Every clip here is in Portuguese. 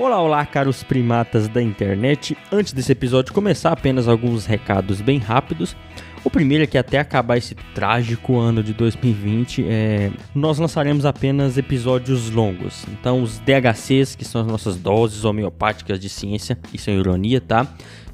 Olá, olá, caros primatas da internet. Antes desse episódio começar, apenas alguns recados bem rápidos. O primeiro é que até acabar esse trágico ano de 2020, é, nós lançaremos apenas episódios longos. Então, os DHCs, que são as nossas doses homeopáticas de ciência, isso é ironia, tá?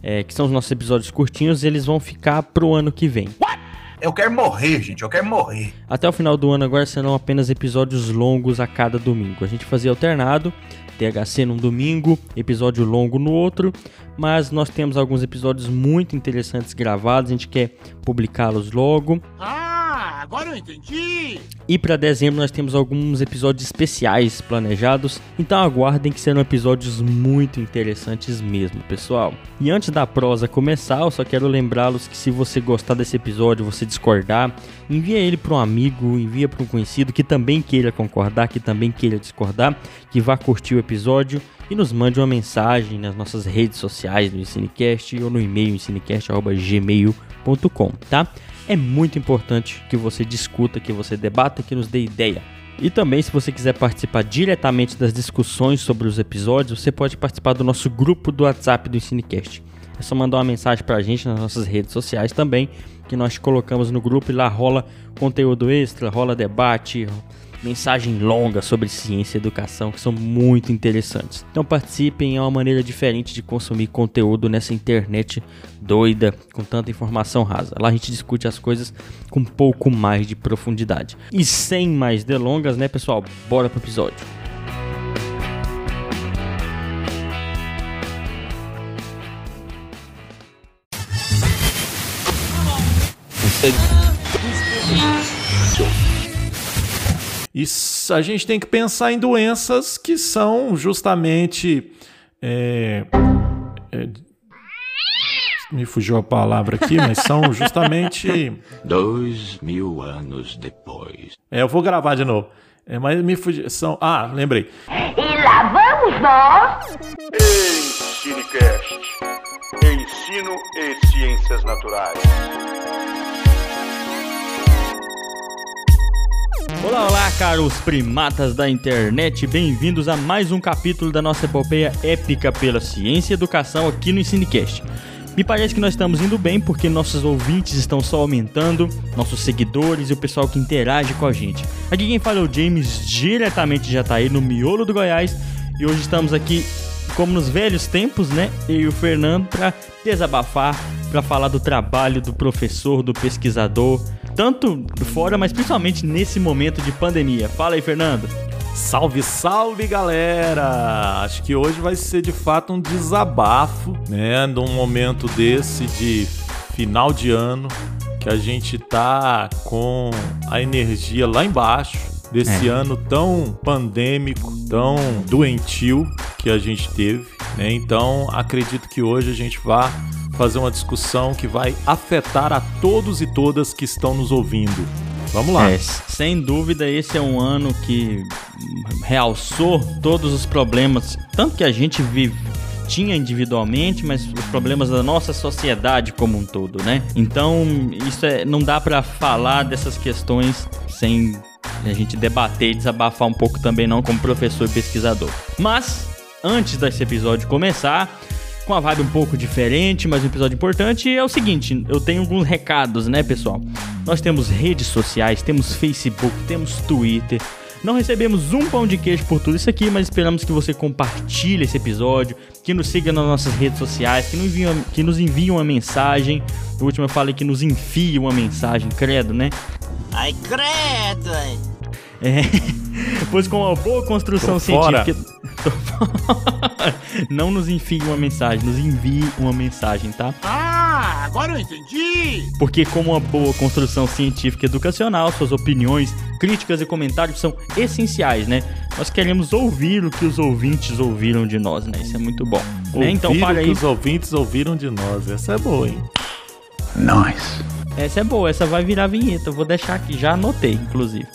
É, que são os nossos episódios curtinhos, eles vão ficar pro ano que vem. What? Eu quero morrer, gente, eu quero morrer. Até o final do ano agora serão apenas episódios longos a cada domingo. A gente fazia alternado, THC num domingo, episódio longo no outro, mas nós temos alguns episódios muito interessantes gravados, a gente quer publicá-los logo. Ah, agora eu entendi! E para dezembro nós temos alguns episódios especiais planejados, então aguardem que serão episódios muito interessantes mesmo, pessoal. E antes da prosa começar, eu só quero lembrá-los que se você gostar desse episódio, você discordar, envia ele para um amigo, envia para um conhecido que também queira concordar, que também queira discordar, que vá curtir o episódio e nos mande uma mensagem nas nossas redes sociais do Ensinecast ou no e-mail ensinecast@gmail.com, tá? É muito importante que você discuta, que você debata, que nos dê ideia. E também, se você quiser participar diretamente das discussões sobre os episódios, você pode participar do nosso grupo do WhatsApp do Ensinecast. É só mandar uma mensagem pra gente nas nossas redes sociais também, que nós colocamos no grupo e lá rola conteúdo extra, rola debate, mensagem longa sobre ciência e educação que são muito interessantes. Então participem, é uma maneira diferente de consumir conteúdo nessa internet doida com tanta informação rasa. Lá a gente discute as coisas com um pouco mais de profundidade. E sem mais delongas, né, pessoal? Bora pro episódio. E a gente tem que pensar em doenças que são justamente. É, é, me fugiu a palavra aqui, mas são justamente. Dois mil anos depois. É, eu vou gravar de novo. É, mas me fugiu. São, ah, lembrei. E lá vamos nós! Ensinecast. Ensino e Ciências Naturais. Olá, olá, caros primatas da internet, bem-vindos a mais um capítulo da nossa epopeia épica pela ciência e educação aqui no Ensinecast. Me parece que nós estamos indo bem porque nossos ouvintes estão só aumentando, nossos seguidores e o pessoal que interage com a gente. Aqui quem fala é o James, diretamente de Jataí, no miolo do Goiás, e hoje estamos aqui como nos velhos tempos, né? Eu e o Fernando para desabafar, para falar do trabalho do professor, do pesquisador, tanto fora, mas principalmente nesse momento de pandemia. Fala aí, Fernando. Salve, salve, galera! Acho que hoje vai ser de fato um desabafo, né? Num momento desse de final de ano, que a gente tá com a energia lá embaixo, desse é. ano tão pandêmico, tão doentio que a gente teve, né? Então, acredito que hoje a gente vá fazer uma discussão que vai afetar a todos e todas que estão nos ouvindo. Vamos lá. É, sem dúvida, esse é um ano que realçou todos os problemas, tanto que a gente vive tinha individualmente, mas os problemas da nossa sociedade como um todo, né? Então, isso é, não dá para falar dessas questões sem a gente debater e desabafar um pouco também não como professor e pesquisador. Mas antes desse episódio começar, com a vibe um pouco diferente, mas um episódio importante. É o seguinte: eu tenho alguns recados, né, pessoal? Nós temos redes sociais, temos Facebook, temos Twitter. Não recebemos um pão de queijo por tudo isso aqui, mas esperamos que você compartilhe esse episódio, que nos siga nas nossas redes sociais, que nos envie, que nos envie uma mensagem. No último eu falei que nos envie uma mensagem, credo, né? Ai, credo! É, pois com uma boa construção Tô científica. Não nos envie uma mensagem, nos envie uma mensagem, tá? Ah, agora eu entendi! Porque, como uma boa construção científica e educacional, suas opiniões, críticas e comentários são essenciais, né? Nós queremos ouvir o que os ouvintes ouviram de nós, né? Isso é muito bom. Né? Então, para o que aí. os ouvintes ouviram de nós. Essa é boa, hein? Nice. Essa é boa, essa vai virar vinheta. Eu vou deixar aqui, já anotei, inclusive.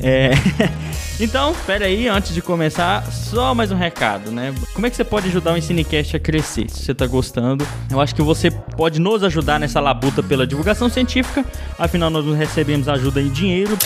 É. então, espera aí, antes de começar, só mais um recado, né? Como é que você pode ajudar o Ensinecast a crescer? Se você tá gostando, eu acho que você pode nos ajudar nessa labuta pela divulgação científica. Afinal, nós recebemos ajuda em dinheiro.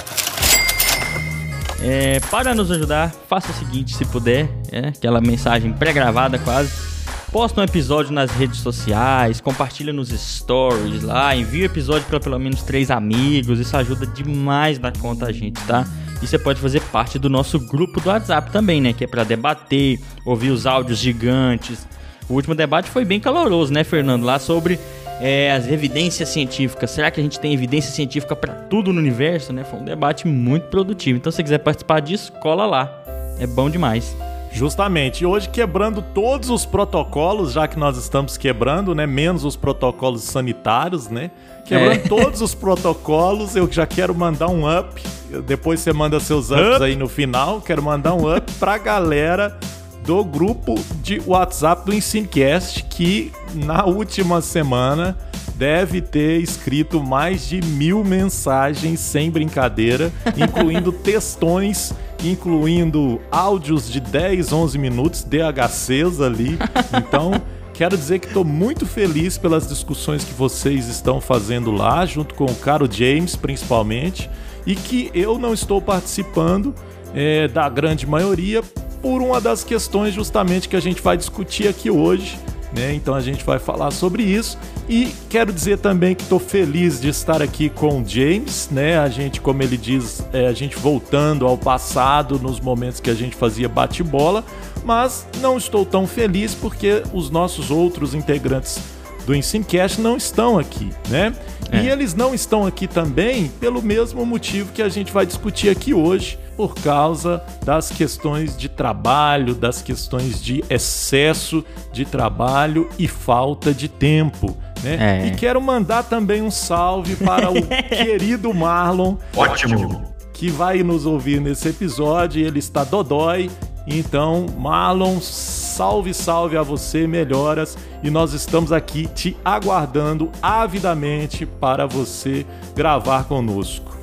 É, para nos ajudar, faça o seguinte, se puder, é, aquela mensagem pré-gravada quase. Posta um episódio nas redes sociais, compartilha nos stories lá, envia o episódio para pelo menos três amigos, isso ajuda demais na conta a gente, tá? E você pode fazer parte do nosso grupo do WhatsApp também, né? Que é para debater, ouvir os áudios gigantes. O último debate foi bem caloroso, né, Fernando? Lá sobre é, as evidências científicas. Será que a gente tem evidência científica para tudo no universo, né? Foi um debate muito produtivo. Então, se você quiser participar disso, cola lá. É bom demais. Justamente. E hoje quebrando todos os protocolos, já que nós estamos quebrando, né? Menos os protocolos sanitários, né? Quebrando é. todos os protocolos, eu já quero mandar um up. Depois você manda seus ups up. aí no final. Quero mandar um up pra galera do grupo de WhatsApp do Ensinecast, que na última semana deve ter escrito mais de mil mensagens sem brincadeira, incluindo textões incluindo áudios de 10, 11 minutos, DHCs ali. Então, quero dizer que estou muito feliz pelas discussões que vocês estão fazendo lá, junto com o caro James, principalmente, e que eu não estou participando é, da grande maioria por uma das questões justamente que a gente vai discutir aqui hoje né? Então a gente vai falar sobre isso e quero dizer também que estou feliz de estar aqui com o James, né? A gente, como ele diz, é, a gente voltando ao passado nos momentos que a gente fazia bate-bola, mas não estou tão feliz porque os nossos outros integrantes do Ensincast não estão aqui, né? É. E eles não estão aqui também pelo mesmo motivo que a gente vai discutir aqui hoje, por causa das questões de trabalho, das questões de excesso de trabalho e falta de tempo. Né? É. E quero mandar também um salve para o querido Marlon. Ótimo! Que vai nos ouvir nesse episódio. Ele está dodói. Então, Marlon, salve, salve a você, melhoras. E nós estamos aqui te aguardando avidamente para você gravar conosco.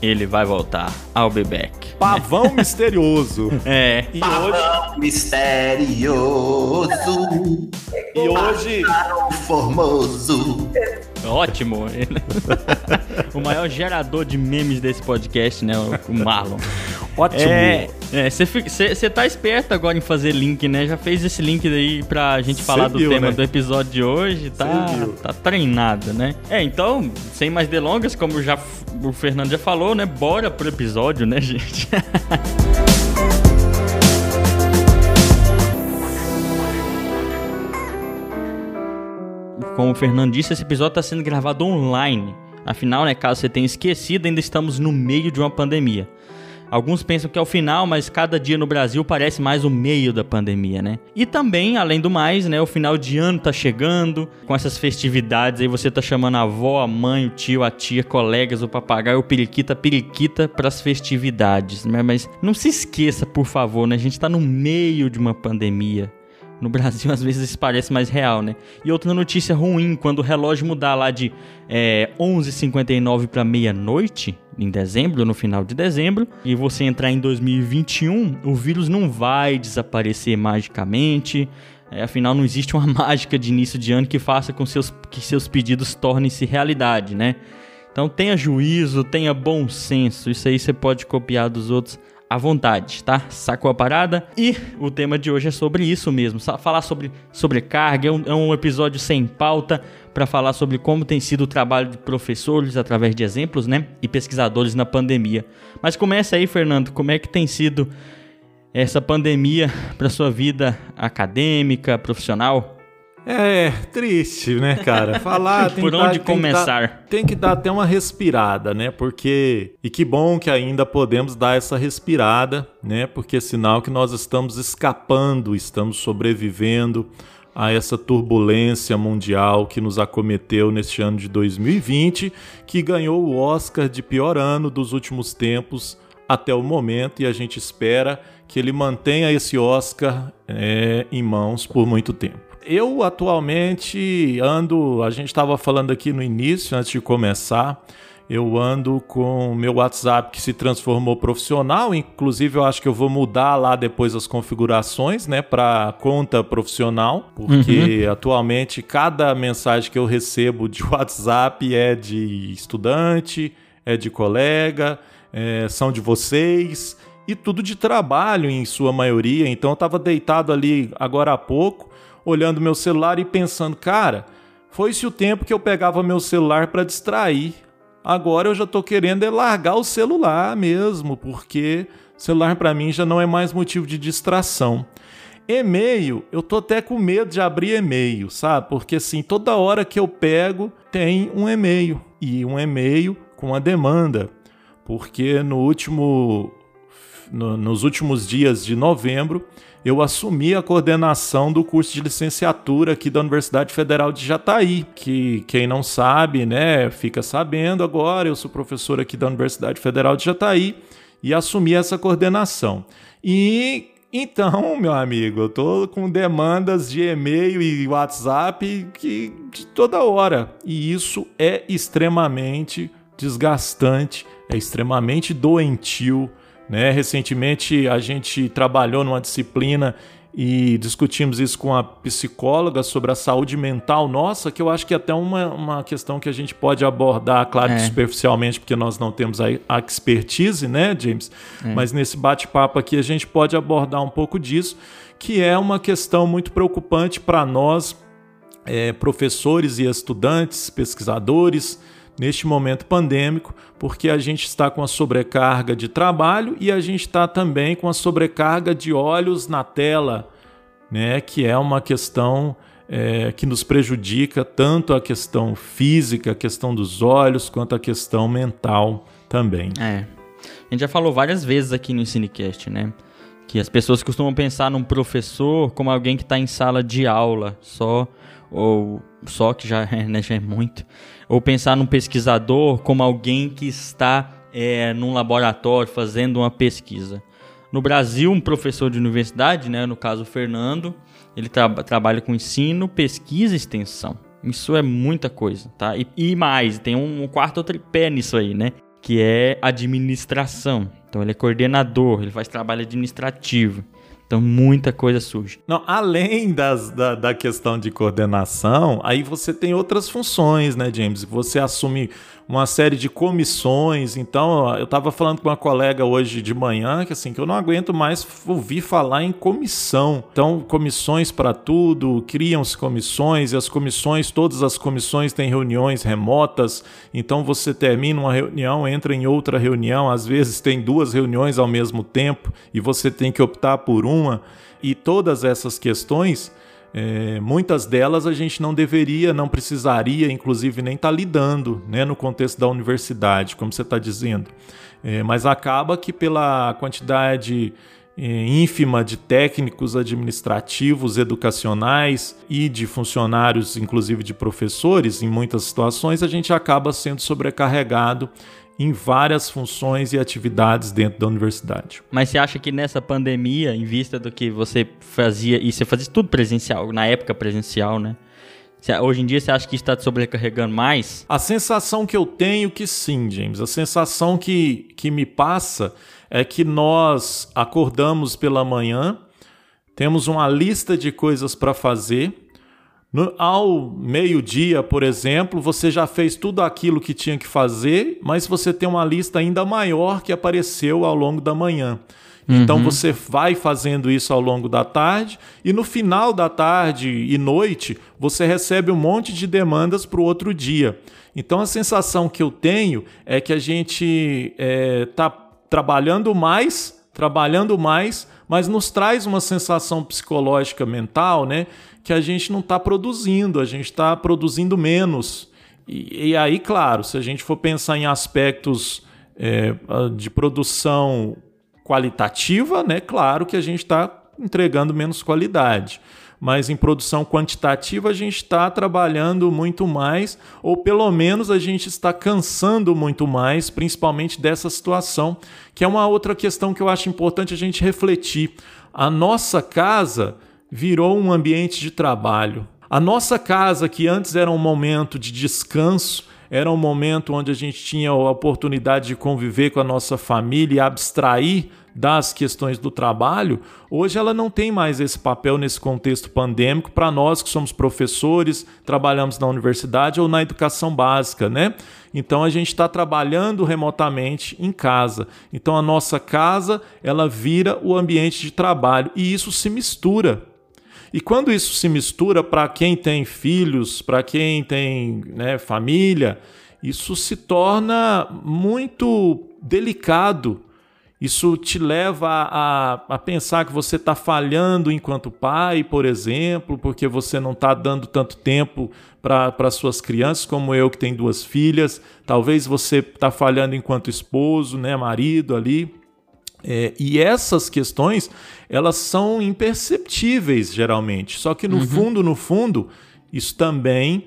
Ele vai voltar ao Bebeck. Pavão misterioso. É. E Pavão hoje... misterioso. e hoje. Formoso. Ótimo. o maior gerador de memes desse podcast, né? O Marlon. Ótimo. Você é, tá esperto agora em fazer link, né? Já fez esse link aí pra gente falar do tema né? do episódio de hoje. Tá, tá treinado, né? É, então, sem mais delongas, como já o Fernando já falou, né? Bora pro episódio, né, gente? Como o Fernando disse, esse episódio está sendo gravado online. Afinal, né, caso você tenha esquecido, ainda estamos no meio de uma pandemia. Alguns pensam que é o final, mas cada dia no Brasil parece mais o meio da pandemia, né? E também, além do mais, né, o final de ano tá chegando, com essas festividades aí você tá chamando a avó, a mãe, o tio, a tia, colegas, o papagaio, o periquita, periquita para as festividades, né? Mas não se esqueça, por favor, né? A gente tá no meio de uma pandemia. No Brasil, às vezes, isso parece mais real, né? E outra notícia ruim, quando o relógio mudar lá de é, 11h59 para meia-noite, em dezembro, no final de dezembro, e você entrar em 2021, o vírus não vai desaparecer magicamente. É, afinal, não existe uma mágica de início de ano que faça com seus, que seus pedidos tornem-se realidade, né? Então tenha juízo, tenha bom senso. Isso aí você pode copiar dos outros à vontade, tá? Sacou a parada? E o tema de hoje é sobre isso mesmo, falar sobre sobrecarga, é um, é um episódio sem pauta para falar sobre como tem sido o trabalho de professores através de exemplos, né? E pesquisadores na pandemia. Mas começa aí, Fernando, como é que tem sido essa pandemia para sua vida acadêmica, profissional? É, triste, né, cara? Falar tem Por onde dar, começar? Tem que, dar, tem que dar até uma respirada, né? Porque. E que bom que ainda podemos dar essa respirada, né? Porque é sinal que nós estamos escapando, estamos sobrevivendo a essa turbulência mundial que nos acometeu neste ano de 2020, que ganhou o Oscar de pior ano dos últimos tempos até o momento, e a gente espera que ele mantenha esse Oscar é, em mãos por muito tempo. Eu atualmente ando, a gente estava falando aqui no início, antes de começar, eu ando com o meu WhatsApp que se transformou profissional, inclusive eu acho que eu vou mudar lá depois as configurações, né, para conta profissional, porque uhum. atualmente cada mensagem que eu recebo de WhatsApp é de estudante, é de colega, é, são de vocês, e tudo de trabalho em sua maioria. Então eu estava deitado ali agora há pouco, olhando meu celular e pensando, cara, foi-se o tempo que eu pegava meu celular para distrair. Agora eu já estou querendo é largar o celular mesmo, porque celular para mim já não é mais motivo de distração. E-mail, eu tô até com medo de abrir e-mail, sabe? Porque assim, toda hora que eu pego tem um e-mail e um e-mail com a demanda. Porque no último no, nos últimos dias de novembro, eu assumi a coordenação do curso de licenciatura aqui da Universidade Federal de Jataí, que quem não sabe, né, fica sabendo agora, eu sou professor aqui da Universidade Federal de Jataí e assumi essa coordenação. E então, meu amigo, eu tô com demandas de e-mail e WhatsApp que de toda hora, e isso é extremamente desgastante, é extremamente doentio, né? Recentemente a gente trabalhou numa disciplina e discutimos isso com a psicóloga sobre a saúde mental nossa, que eu acho que é até uma, uma questão que a gente pode abordar, claro, é. superficialmente, porque nós não temos a, a expertise, né, James? É. Mas nesse bate-papo aqui a gente pode abordar um pouco disso, que é uma questão muito preocupante para nós, é, professores e estudantes, pesquisadores, neste momento pandêmico, porque a gente está com a sobrecarga de trabalho e a gente está também com a sobrecarga de olhos na tela, né? Que é uma questão é, que nos prejudica tanto a questão física, a questão dos olhos, quanto a questão mental também. É. A gente já falou várias vezes aqui no Cinecast, né? Que as pessoas costumam pensar num professor como alguém que está em sala de aula, só ou só que já é, né, já é muito ou pensar num pesquisador como alguém que está é, num laboratório fazendo uma pesquisa. No Brasil, um professor de universidade, né, no caso o Fernando, ele tra trabalha com ensino, pesquisa e extensão. Isso é muita coisa, tá? E, e mais, tem um, um quarto tripé nisso aí, né? Que é administração. Então ele é coordenador, ele faz trabalho administrativo. Então muita coisa surge. Não, além das, da, da questão de coordenação, aí você tem outras funções, né, James? Você assume uma série de comissões. Então, eu estava falando com uma colega hoje de manhã que assim que eu não aguento mais ouvir falar em comissão. Então, comissões para tudo, criam-se comissões e as comissões, todas as comissões têm reuniões remotas. Então, você termina uma reunião, entra em outra reunião, às vezes tem duas reuniões ao mesmo tempo e você tem que optar por uma. E todas essas questões é, muitas delas a gente não deveria, não precisaria, inclusive, nem estar tá lidando né, no contexto da universidade, como você está dizendo. É, mas acaba que, pela quantidade é, ínfima de técnicos administrativos, educacionais e de funcionários, inclusive de professores, em muitas situações, a gente acaba sendo sobrecarregado em várias funções e atividades dentro da universidade. Mas você acha que nessa pandemia, em vista do que você fazia, e você fazia tudo presencial, na época presencial, né? Hoje em dia você acha que está te sobrecarregando mais? A sensação que eu tenho que sim, James. A sensação que, que me passa é que nós acordamos pela manhã, temos uma lista de coisas para fazer, no, ao meio-dia, por exemplo, você já fez tudo aquilo que tinha que fazer, mas você tem uma lista ainda maior que apareceu ao longo da manhã. Então uhum. você vai fazendo isso ao longo da tarde e no final da tarde e noite você recebe um monte de demandas para o outro dia. Então a sensação que eu tenho é que a gente está é, tá trabalhando mais, trabalhando mais, mas nos traz uma sensação psicológica mental, né? Que a gente não está produzindo, a gente está produzindo menos. E, e, aí, claro, se a gente for pensar em aspectos é, de produção qualitativa, né, claro que a gente está entregando menos qualidade. Mas em produção quantitativa a gente está trabalhando muito mais, ou pelo menos a gente está cansando muito mais, principalmente dessa situação, que é uma outra questão que eu acho importante a gente refletir. A nossa casa virou um ambiente de trabalho. A nossa casa, que antes era um momento de descanso, era um momento onde a gente tinha a oportunidade de conviver com a nossa família e abstrair das questões do trabalho, hoje ela não tem mais esse papel nesse contexto pandêmico para nós que somos professores, trabalhamos na universidade ou na educação básica, né? Então a gente está trabalhando remotamente em casa. Então a nossa casa ela vira o ambiente de trabalho e isso se mistura. E quando isso se mistura para quem tem filhos, para quem tem né, família, isso se torna muito delicado isso te leva a, a pensar que você está falhando enquanto pai, por exemplo, porque você não está dando tanto tempo para suas crianças, como eu que tenho duas filhas. Talvez você está falhando enquanto esposo, né, marido ali. É, e essas questões, elas são imperceptíveis geralmente. Só que no uhum. fundo, no fundo, isso também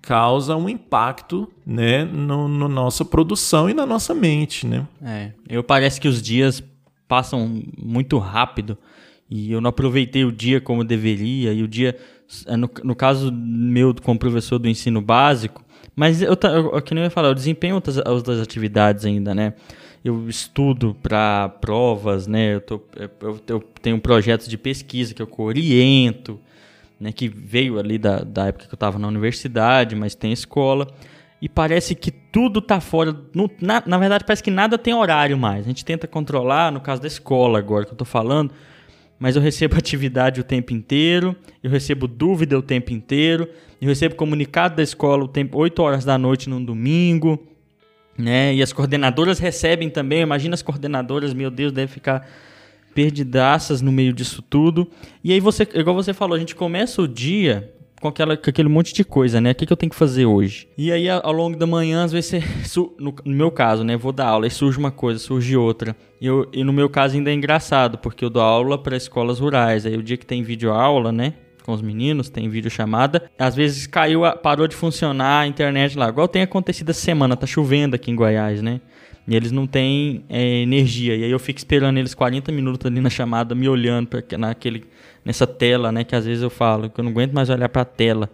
causa um impacto né, no, no, nossa produção e na nossa mente. Né? É, eu parece que os dias passam muito rápido e eu não aproveitei o dia como deveria. E o dia, é, no, no caso meu como professor do ensino básico, mas eu, eu, eu que nem eu ia falar, eu desempenho outras, outras atividades ainda, né? Eu estudo para provas, né? Eu, tô, eu, eu tenho projetos de pesquisa que eu oriento, né, que veio ali da, da época que eu estava na universidade, mas tem escola. E parece que tudo está fora. No, na, na verdade, parece que nada tem horário mais. A gente tenta controlar, no caso da escola agora que eu estou falando, mas eu recebo atividade o tempo inteiro, eu recebo dúvida o tempo inteiro, eu recebo comunicado da escola o tempo 8 horas da noite num domingo, né? E as coordenadoras recebem também, imagina as coordenadoras, meu Deus, deve ficar perdidaças no meio disso tudo. E aí você, igual você falou, a gente começa o dia com, aquela, com aquele monte de coisa, né? O que, que eu tenho que fazer hoje? E aí, ao longo da manhã, às vezes, no, no, meu caso, né? Vou dar aula e surge uma coisa, surge outra. E, eu, e no meu caso ainda é engraçado, porque eu dou aula para escolas rurais. Aí o dia que tem vídeo aula, né? Com os meninos, tem vídeo chamada. Às vezes caiu, parou de funcionar a internet lá. Igual tem acontecido essa semana, tá chovendo aqui em Goiás, né? E eles não têm é, energia. E aí eu fico esperando eles 40 minutos ali na chamada, me olhando pra, naquele, nessa tela, né? Que às vezes eu falo que eu não aguento mais olhar para a tela.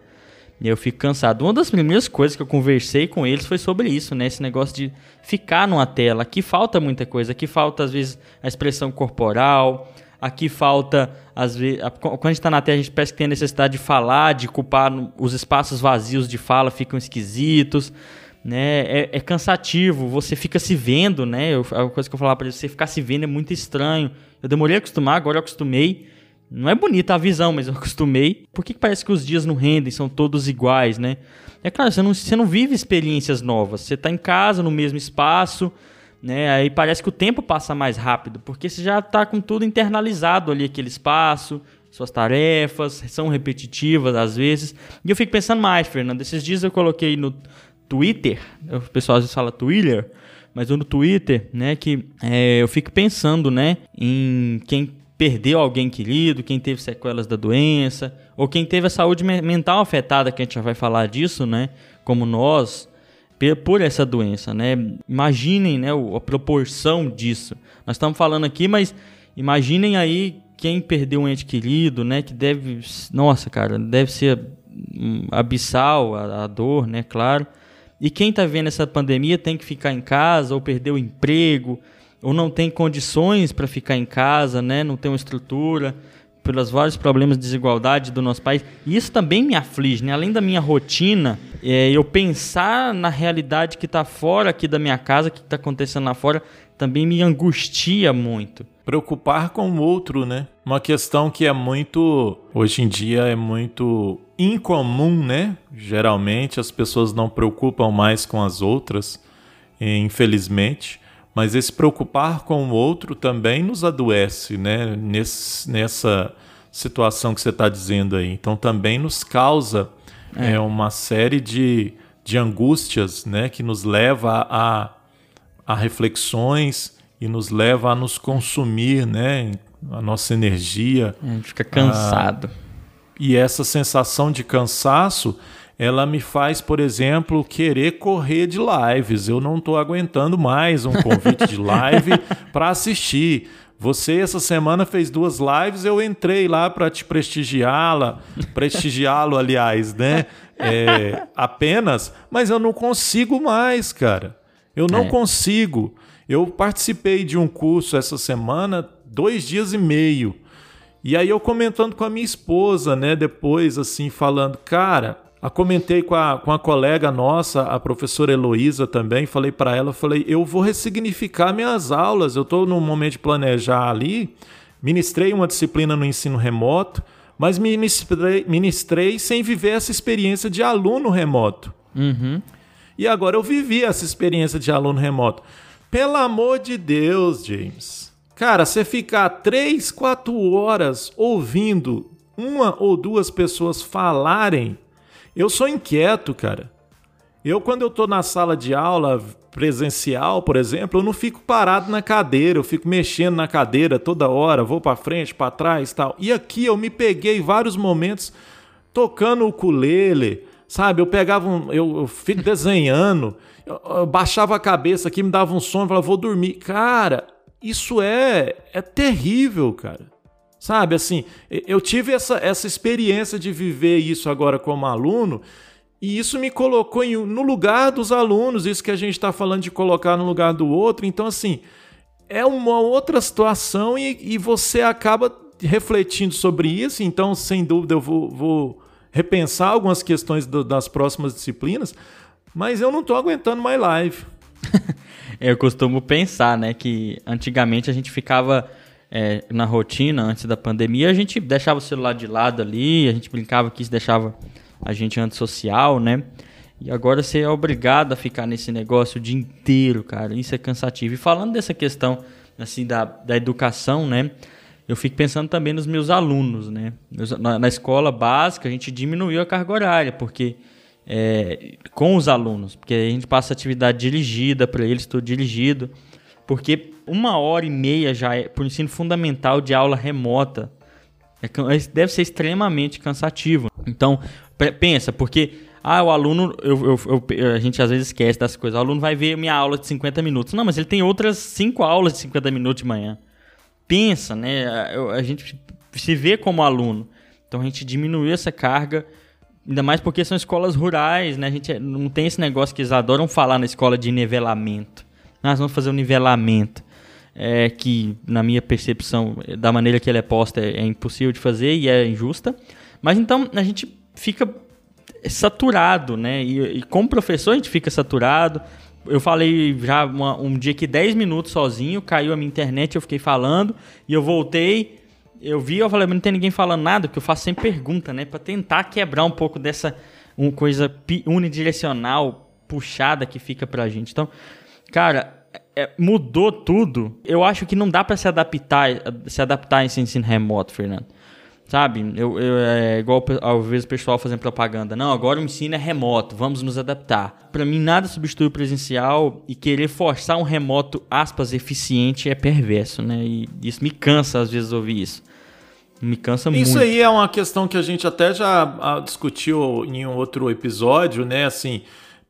E eu fico cansado. Uma das primeiras coisas que eu conversei com eles foi sobre isso, né? Esse negócio de ficar numa tela. Aqui falta muita coisa. Aqui falta, às vezes, a expressão corporal. Aqui falta, às vezes. Quando a gente está na tela, a gente parece que tem a necessidade de falar, de culpar os espaços vazios de fala ficam esquisitos né? É, é, cansativo, você fica se vendo, né? Eu, a coisa que eu falava para você ficar se vendo é muito estranho. Eu demorei a acostumar, agora eu acostumei. Não é bonita a visão, mas eu acostumei. Por que, que parece que os dias não rendem, são todos iguais, né? É claro, você não, você não vive experiências novas. Você está em casa, no mesmo espaço, né? Aí parece que o tempo passa mais rápido, porque você já está com tudo internalizado ali, aquele espaço, suas tarefas, são repetitivas às vezes. E eu fico pensando mais, Fernando. Esses dias eu coloquei no, Twitter, o pessoal às vezes fala Twitter, mas no Twitter, né, que é, eu fico pensando, né, em quem perdeu alguém querido, quem teve sequelas da doença, ou quem teve a saúde mental afetada, que a gente já vai falar disso, né, como nós, por essa doença, né? Imaginem, né, a proporção disso. Nós estamos falando aqui, mas imaginem aí quem perdeu um ente querido, né, que deve, nossa, cara, deve ser abissal a, a dor, né, claro. E quem está vendo essa pandemia tem que ficar em casa ou perdeu o emprego ou não tem condições para ficar em casa, né? Não tem uma estrutura pelos vários problemas de desigualdade do nosso país. E isso também me aflige, né? Além da minha rotina, é, eu pensar na realidade que está fora aqui da minha casa, que está acontecendo lá fora, também me angustia muito. Preocupar com o outro, né? Uma questão que é muito, hoje em dia, é muito incomum, né? Geralmente as pessoas não preocupam mais com as outras, infelizmente. Mas esse preocupar com o outro também nos adoece, né? Nesse, nessa situação que você está dizendo aí. Então também nos causa é. É, uma série de, de angústias, né? Que nos leva a, a reflexões e nos leva a nos consumir, né? A nossa energia. A gente fica cansado. A, e essa sensação de cansaço ela me faz, por exemplo, querer correr de lives. Eu não estou aguentando mais um convite de live para assistir. Você essa semana fez duas lives, eu entrei lá para te prestigiá-la, prestigiá-lo, aliás, né? É, apenas, mas eu não consigo mais, cara. Eu não é. consigo. Eu participei de um curso essa semana, dois dias e meio. E aí eu comentando com a minha esposa, né, depois, assim, falando, cara, eu comentei com a, com a colega nossa, a professora Heloísa também, falei para ela, falei, eu vou ressignificar minhas aulas, eu estou no momento de planejar ali, ministrei uma disciplina no ensino remoto, mas ministrei, ministrei sem viver essa experiência de aluno remoto. Uhum. E agora eu vivi essa experiência de aluno remoto. Pelo amor de Deus, James. Cara, você ficar três, quatro horas ouvindo uma ou duas pessoas falarem, eu sou inquieto, cara. Eu, quando eu tô na sala de aula presencial, por exemplo, eu não fico parado na cadeira, eu fico mexendo na cadeira toda hora, vou para frente, para trás, tal. E aqui eu me peguei vários momentos tocando o ukulele, sabe? Eu pegava um, eu, eu fico desenhando, eu, eu baixava a cabeça aqui, me dava um sono, falava, vou dormir. Cara, isso é é terrível, cara. Sabe, assim, eu tive essa, essa experiência de viver isso agora como aluno, e isso me colocou em, no lugar dos alunos, isso que a gente está falando de colocar no lugar do outro. Então, assim, é uma outra situação e, e você acaba refletindo sobre isso. Então, sem dúvida, eu vou, vou repensar algumas questões do, das próximas disciplinas, mas eu não estou aguentando mais live. Eu costumo pensar, né, que antigamente a gente ficava é, na rotina antes da pandemia, a gente deixava o celular de lado ali, a gente brincava que isso deixava a gente antissocial, né? E agora você é obrigado a ficar nesse negócio o dia inteiro, cara. Isso é cansativo. E falando dessa questão, assim, da, da educação, né? Eu fico pensando também nos meus alunos, né? Na, na escola básica, a gente diminuiu a carga horária, porque é, com os alunos, porque a gente passa atividade dirigida para eles, tudo dirigido, porque uma hora e meia já é o ensino fundamental de aula remota. É, deve ser extremamente cansativo. Então, pensa, porque ah, o aluno, eu, eu, eu, a gente às vezes esquece das coisas. O aluno vai ver minha aula de 50 minutos. Não, mas ele tem outras 5 aulas de 50 minutos de manhã. Pensa, né? A, a gente se vê como aluno. Então a gente diminuiu essa carga, ainda mais porque são escolas rurais, né? A gente não tem esse negócio que eles adoram falar na escola de nivelamento. Nós vamos fazer um nivelamento. É, que, na minha percepção, da maneira que ele é posta, é, é impossível de fazer e é injusta. Mas então a gente fica saturado, né? E, e como professor a gente fica saturado. Eu falei já uma, um dia que 10 minutos sozinho, caiu a minha internet, eu fiquei falando, e eu voltei, eu vi, eu falei, mas não tem ninguém falando nada, porque eu faço sempre pergunta, né? Pra tentar quebrar um pouco dessa uma coisa unidirecional, puxada que fica pra gente. Então, cara, é, mudou tudo. Eu acho que não dá para se adaptar, se adaptar a esse ensino remoto, Fernando. Sabe? Eu, eu, é igual às vezes o pessoal fazendo propaganda. Não, agora o ensino é remoto, vamos nos adaptar. Para mim, nada substitui o presencial e querer forçar um remoto, aspas, eficiente é perverso, né? E isso me cansa às vezes ouvir isso. Me cansa isso muito. Isso aí é uma questão que a gente até já ah, discutiu em um outro episódio, né? Assim,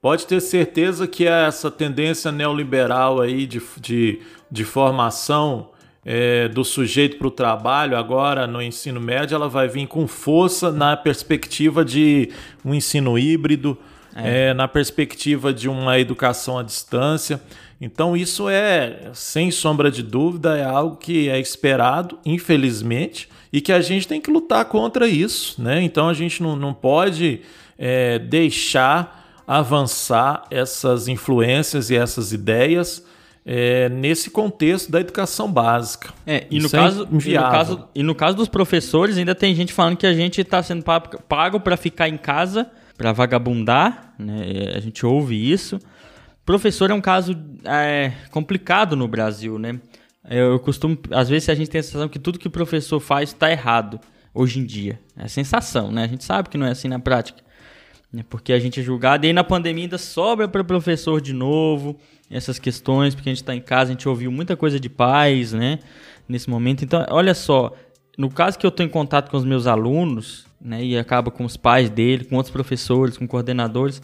pode ter certeza que essa tendência neoliberal aí de, de, de formação é, do sujeito para o trabalho agora no ensino médio, ela vai vir com força na perspectiva de um ensino híbrido, é. É, na perspectiva de uma educação à distância. Então, isso é, sem sombra de dúvida, é algo que é esperado, infelizmente, e que a gente tem que lutar contra isso. Né? Então, a gente não, não pode é, deixar avançar essas influências e essas ideias é, nesse contexto da educação básica. É, e no, caso, é e, no caso, e no caso dos professores, ainda tem gente falando que a gente está sendo pago para ficar em casa, para vagabundar, né? a gente ouve isso. Professor é um caso é, complicado no Brasil, né? Eu costumo, às vezes a gente tem a sensação que tudo que o professor faz está errado hoje em dia. É a sensação, né? A gente sabe que não é assim na prática. Né? Porque a gente é julgado e aí na pandemia ainda sobra para professor de novo essas questões, porque a gente está em casa, a gente ouviu muita coisa de pais, né? Nesse momento. Então, olha só, no caso que eu estou em contato com os meus alunos, né? E acaba com os pais dele, com outros professores, com coordenadores,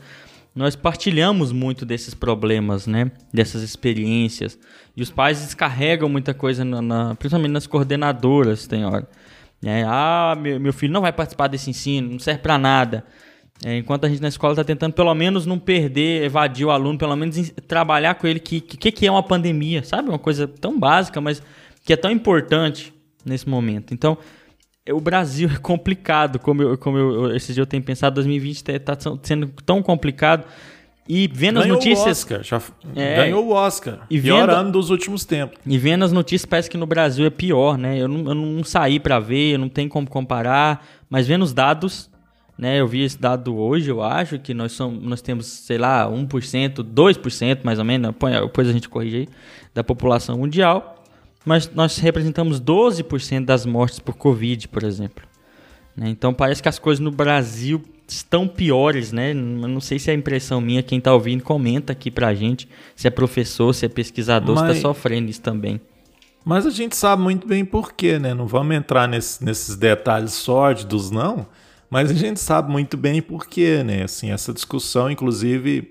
nós partilhamos muito desses problemas, né? Dessas experiências. E os pais descarregam muita coisa, na, na principalmente nas coordenadoras, tem hora. É, ah, meu, meu filho não vai participar desse ensino, não serve para nada. É, enquanto a gente na escola está tentando pelo menos não perder, evadir o aluno, pelo menos trabalhar com ele que o que, que é uma pandemia, sabe? Uma coisa tão básica, mas que é tão importante nesse momento. Então, é, o Brasil é complicado, como eu, como eu, dias eu tenho pensado, 2020 está sendo tão complicado. E vendo as Ganhou notícias. o Oscar, já É. ganhou o Oscar. E Pior vendo- ano dos últimos tempos. E vendo as notícias, parece que no Brasil é pior, né? Eu não, eu não saí pra ver, eu não tenho como comparar, mas vendo os dados, né? Eu vi esse dado hoje, eu acho que nós, somos, nós temos, sei lá, 1%, 2% mais ou menos, põe- depois a gente corrige aí, da população mundial, mas nós representamos 12% das mortes por Covid, por exemplo. né? Então parece que as coisas no Brasil estão piores, né? Não sei se é impressão minha, quem tá ouvindo comenta aqui pra gente, se é professor, se é pesquisador, se Mas- tá sofrendo isso também. Mas a gente sabe muito bem por quê, né? Não vamos entrar nesse- nesses detalhes sórdidos, não. Mas a gente sabe muito bem por quê, né? Assim, essa discussão, inclusive,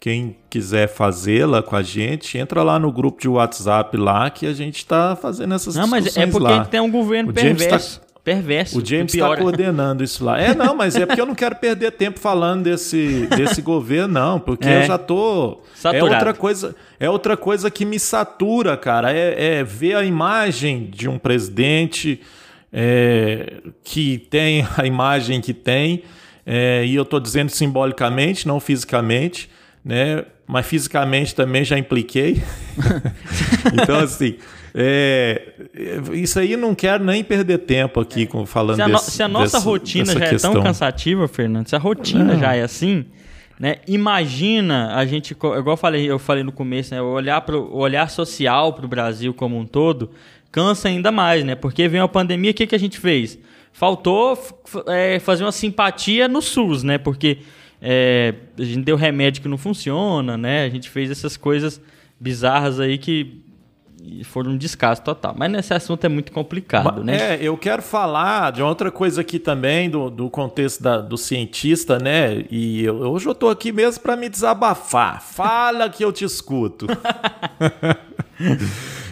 quem quiser fazê-la com a gente, entra lá no grupo de WhatsApp lá que a gente está fazendo essas Não, mas discussões é porque lá. tem um governo O perverso. tá- Perverso. O James está coordenando isso lá. É, não, mas é porque eu não quero perder tempo falando desse, desse governo, não, porque É. eu já tô. Saturado. É outra coisa, é outra coisa que me satura, cara. É, é ver a imagem de um presidente é, que tem a imagem que tem, é, e eu tô dizendo simbolicamente, não fisicamente, né? Mas fisicamente também já impliquei. então, assim. é, isso aí não quero nem perder tempo aqui com, falando Se a, no- desse, se a nossa dessa- rotina já é questão. tão cansativa, Fernando, se a rotina já é assim, né? Imagina a gente, igual eu falei, eu falei no começo, né? O olhar, pro, o olhar social para o Brasil como um todo cansa ainda mais, né? Porque veio a pandemia, o que, que a gente fez? Faltou é, fazer uma simpatia no SUS, né? Porque é, a gente deu remédio que não funciona, né? A gente fez essas coisas bizarras aí que foram um descaso total. Mas nesse assunto é muito complicado, né? É, eu quero falar de outra coisa aqui também, do, do contexto da- do cientista, né? E eu, hoje eu tô aqui mesmo para me desabafar. Fala que eu te escuto.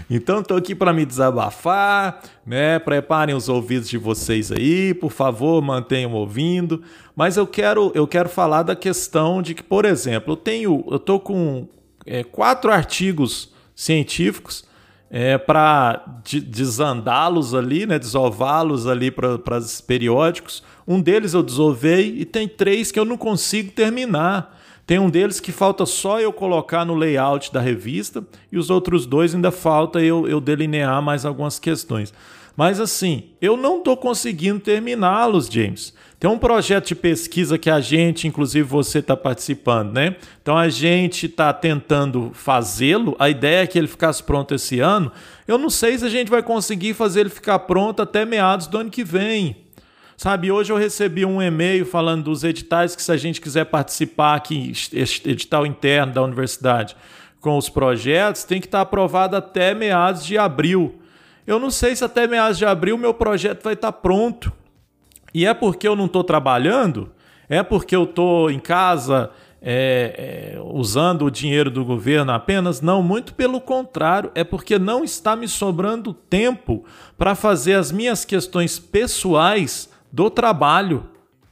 então tô aqui para me desabafar, né? Preparem os ouvidos de vocês aí, por favor, mantenham ouvindo. Mas eu quero, eu quero falar da questão de que, por exemplo, eu tenho, eu tô com é, quatro artigos científicos é, para desandá-los ali, né, desová-los ali para os periódicos. Um deles eu desovei e tem três que eu não consigo terminar. Tem um deles que falta só eu colocar no layout da revista e os outros dois ainda falta eu, eu delinear mais algumas questões. Mas assim, eu não estou conseguindo terminá-los, James. Tem um projeto de pesquisa que a gente, inclusive você está participando, né? Então a gente está tentando fazê-lo. A ideia é que ele ficasse pronto esse ano. Eu não sei se a gente vai conseguir fazer ele ficar pronto até meados do ano que vem. Sabe, hoje eu recebi um e-mail falando dos editais que se a gente quiser participar aqui, este edital interno da universidade, com os projetos, tem que estar aprovado até meados de abril. Eu não sei se até meados de abril meu projeto vai estar pronto. E é porque eu não estou trabalhando? É porque eu estou em casa é, é, usando o dinheiro do governo apenas? Não, muito pelo contrário. É porque não está me sobrando tempo para fazer as minhas questões pessoais do trabalho,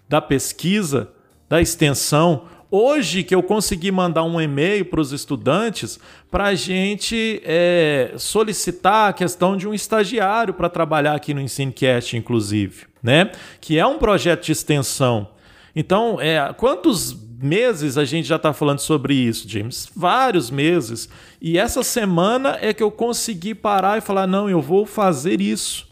da pesquisa, da extensão. Hoje que eu consegui mandar um e-mail para os estudantes para a gente é, solicitar a questão de um estagiário para trabalhar aqui no EnsineCast, inclusive, né? Que é um projeto de extensão. Então, é, quantos meses a gente já está falando sobre isso, James? Vários meses. E essa semana é que eu consegui parar e falar: não, eu vou fazer isso.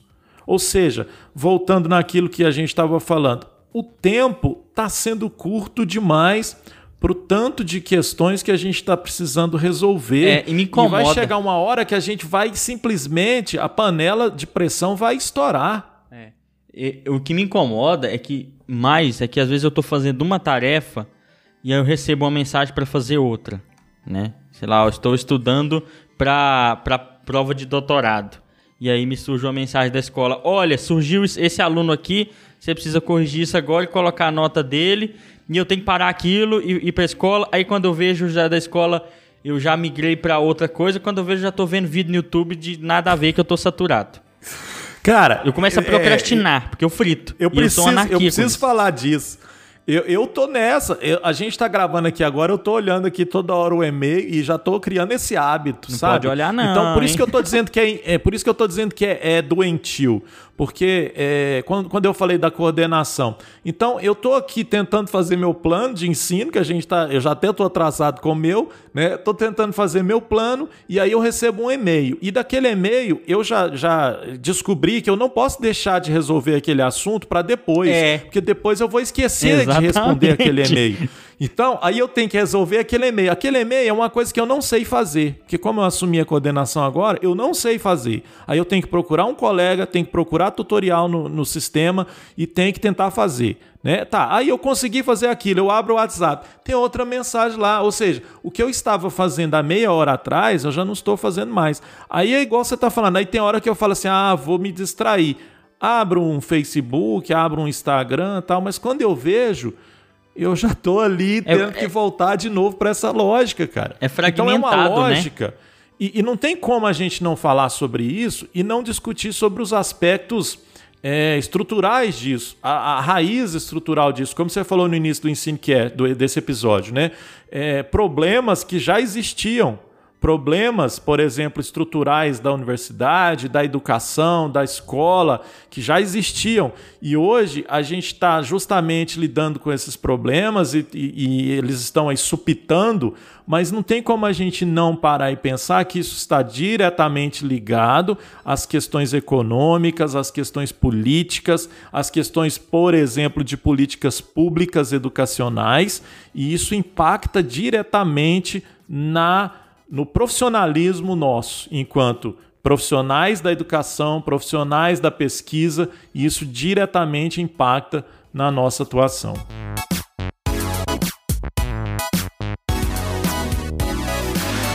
Ou seja, voltando naquilo que a gente estava falando, o tempo está sendo curto demais para o tanto de questões que a gente está precisando resolver. É, e me incomoda. vai chegar uma hora que a gente vai simplesmente, a panela de pressão vai estourar. É. E- o que me incomoda é que mais é que às vezes eu tô fazendo uma tarefa e aí eu recebo uma mensagem para fazer outra, né? Sei lá, eu estou estudando para para prova de doutorado. E aí me surge uma mensagem da escola: "Olha, surgiu esse- aluno aqui, você precisa corrigir isso agora e colocar a nota dele, e eu tenho que parar aquilo e ir para escola". Aí quando eu vejo já da escola eu já migrei para outra coisa, quando eu vejo já tô vendo vídeo no YouTube de nada a ver que eu tô saturado. Cara, Eu começo a é, procrastinar, porque eu frito. Eu preciso, eu com preciso falar disso. Eu, eu tô nessa. Eu- a gente tá gravando aqui agora, eu tô olhando aqui toda hora o e-mail e já tô criando esse hábito, Não sabe? pode olhar não, Então, por isso hein? que eu tô dizendo que é, é por isso que eu tô dizendo que é, é doentio. Porque é, quando, quando eu falei da coordenação. Então, eu tô aqui tentando fazer meu plano de ensino, que a gente tá. Eu já até tô atrasado com o meu, né? Tô tentando fazer meu plano e aí eu recebo um e-mail. E daquele e-mail, eu já, já descobri que eu não posso deixar de resolver aquele assunto para depois. É. Porque depois eu vou esquecer de responder Exatamente. aquele e-mail. Então, aí eu tenho que resolver aquele e-mail. Aquele e-mail é uma coisa que eu não sei fazer. Porque como eu assumi a coordenação agora, eu não sei fazer. Aí eu tenho que procurar um colega, tenho que procurar tutorial no, no sistema e tenho que tentar fazer. Né? Tá, aí eu consegui fazer aquilo, eu abro o WhatsApp, tem outra mensagem lá, ou seja, o que eu estava fazendo há meia hora atrás, eu já não estou fazendo mais. Aí é igual você está falando, aí tem hora que eu falo assim, ah, vou me distrair. Abro um Facebook, abro um Instagram tal, mas quando eu vejo, eu já tô ali É- tendo que voltar de novo para essa lógica, cara. É Então é uma fragmentado, né? lógica. E, e não tem como a gente não falar sobre isso e não discutir sobre os aspectos é, estruturais disso, a, a raiz estrutural disso, como você falou no início do ensino que é do, desse episódio, né? É, problemas que já existiam problemas, por exemplo, estruturais da universidade, da educação, da escola, que já existiam. E hoje a gente está justamente lidando com esses problemas e, e- e eles estão aí supitando, mas não tem como a gente não parar e pensar que isso está diretamente ligado às questões econômicas, às questões políticas, às questões, por exemplo, de políticas públicas educacionais, e isso impacta diretamente na no profissionalismo nosso, enquanto profissionais da educação, profissionais da pesquisa, e isso diretamente impacta na nossa atuação.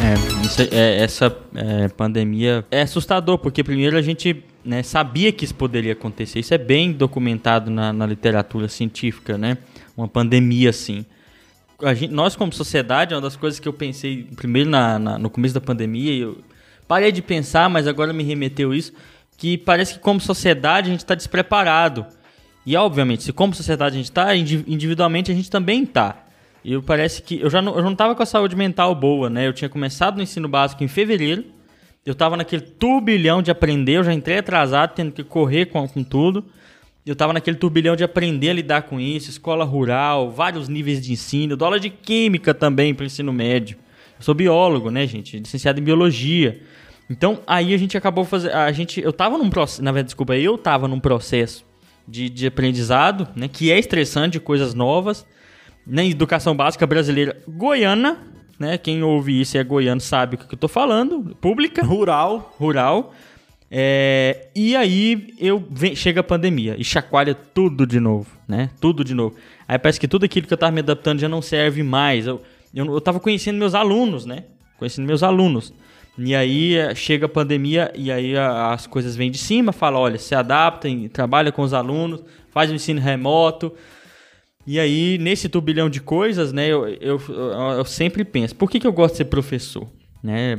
É, isso é- é- essa é, pandemia é assustador, porque primeiro a gente né, sabia que isso poderia acontecer. Isso é bem documentado na, na literatura científica, né? Uma pandemia assim. Gente- nós, como sociedade, uma das coisas que eu pensei primeiro na- na- no começo da pandemia, eu parei de pensar, mas agora me remeteu isso, que parece que como sociedade a gente está despreparado. E obviamente, se como sociedade a gente está, individualmente a gente também está. E eu parece que eu já não, eu não tava com a saúde mental boa, né? Eu tinha começado no ensino básico em fevereiro. Eu tava naquele turbilhão de aprender, eu já entrei atrasado, tendo que correr com, com tudo. Eu tava naquele turbilhão de aprender a lidar com isso, escola rural, vários níveis de ensino, dou aula de química também para ensino médio. Eu sou biólogo, né, gente? Licenciado em biologia. Então, aí a gente acabou fazendo. A gente. Eu tava num processo. Na verdade, desculpa, eu tava num processo de, de aprendizado, né? Que é estressante, de coisas novas. Na educação básica brasileira goiana, né? Quem ouve isso e é goiano sabe o que eu tô falando. Pública Rural, rural. É, e aí eu vem- chega a pandemia e chacoalha tudo de novo, né? Tudo de novo. Aí parece que tudo aquilo que eu tava me adaptando já não serve mais. Eu, eu, eu tava conhecendo meus alunos, né? Conhecendo meus alunos. E aí é, chega a pandemia e aí as coisas vêm de cima, fala, olha, se adapta, e trabalha com os alunos, faz o ensino remoto. E aí, nesse turbilhão de coisas, né, eu, eu, eu, eu sempre penso, por que, que eu gosto de ser professor? Né?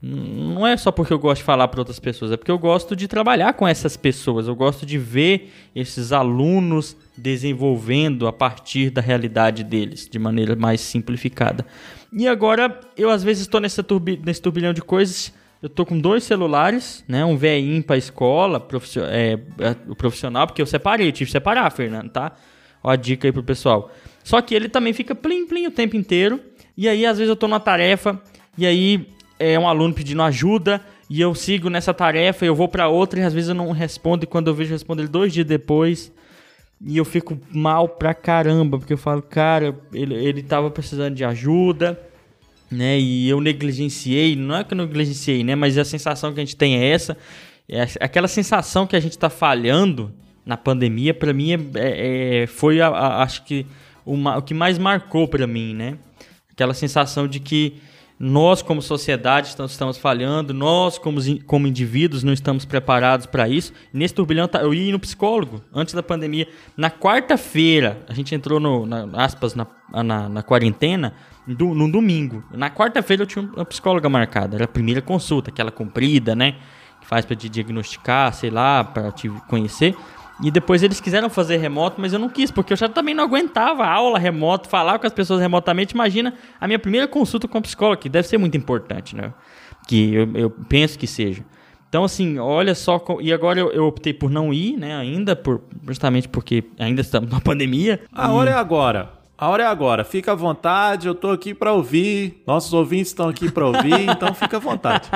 Não é só porque eu gosto de falar para outras pessoas, é porque eu gosto de trabalhar com essas pessoas, eu gosto de ver esses alunos desenvolvendo a partir da realidade deles, de maneira mais simplificada. E agora, eu às vezes estou turbi nesse turbilhão de coisas, eu tô com dois celulares, né? Um VIN para escola, é, é, o profissional, porque eu separei, eu tive que separar, Fernando, tá? Ó a dica aí pro pessoal. Só que ele também fica plim plim o tempo inteiro. E aí, às vezes, eu tô numa tarefa, e aí é um aluno pedindo ajuda, e eu sigo nessa tarefa, eu vou pra outra, e às vezes eu não respondo, e quando eu vejo, eu respondo ele dois dias depois. E eu fico mal pra caramba, porque eu falo, cara, ele, ele tava precisando de ajuda, né? E eu negligenciei, não é que eu negligenciei, né? Mas a sensação que a gente tem é essa. É aquela sensação que a gente tá falhando na pandemia, pra mim, é, é- é- foi, a- a- acho que, uma- o que mais marcou pra mim, né? Aquela sensação de que nós, como sociedade, estamos, falhando, nós, como, como indivíduos, não estamos preparados para isso. Nesse turbilhão, tá- eu ia no psicólogo antes da pandemia. Na quarta-feira, a gente entrou no, na, aspas, na, na, na quarentena, do, no domingo. Na quarta-feira eu tinha uma psicóloga marcada. Era a primeira consulta, aquela comprida, né? Que faz para te diagnosticar, sei lá, para te conhecer. E depois eles quiseram fazer remoto, mas eu não quis, porque eu já também não aguentava a aula remoto, falar com as pessoas remotamente. Imagina a minha primeira consulta com o psicólogo, que deve ser muito importante, né? Que eu, eu penso que seja. Então, assim, olha só. E agora eu, eu optei por não ir, né? Ainda, por, justamente porque ainda estamos na pandemia. A hora é agora. A hora é agora. Fica à vontade, eu tô aqui pra ouvir. Nossos ouvintes estão aqui pra ouvir, então fica à vontade.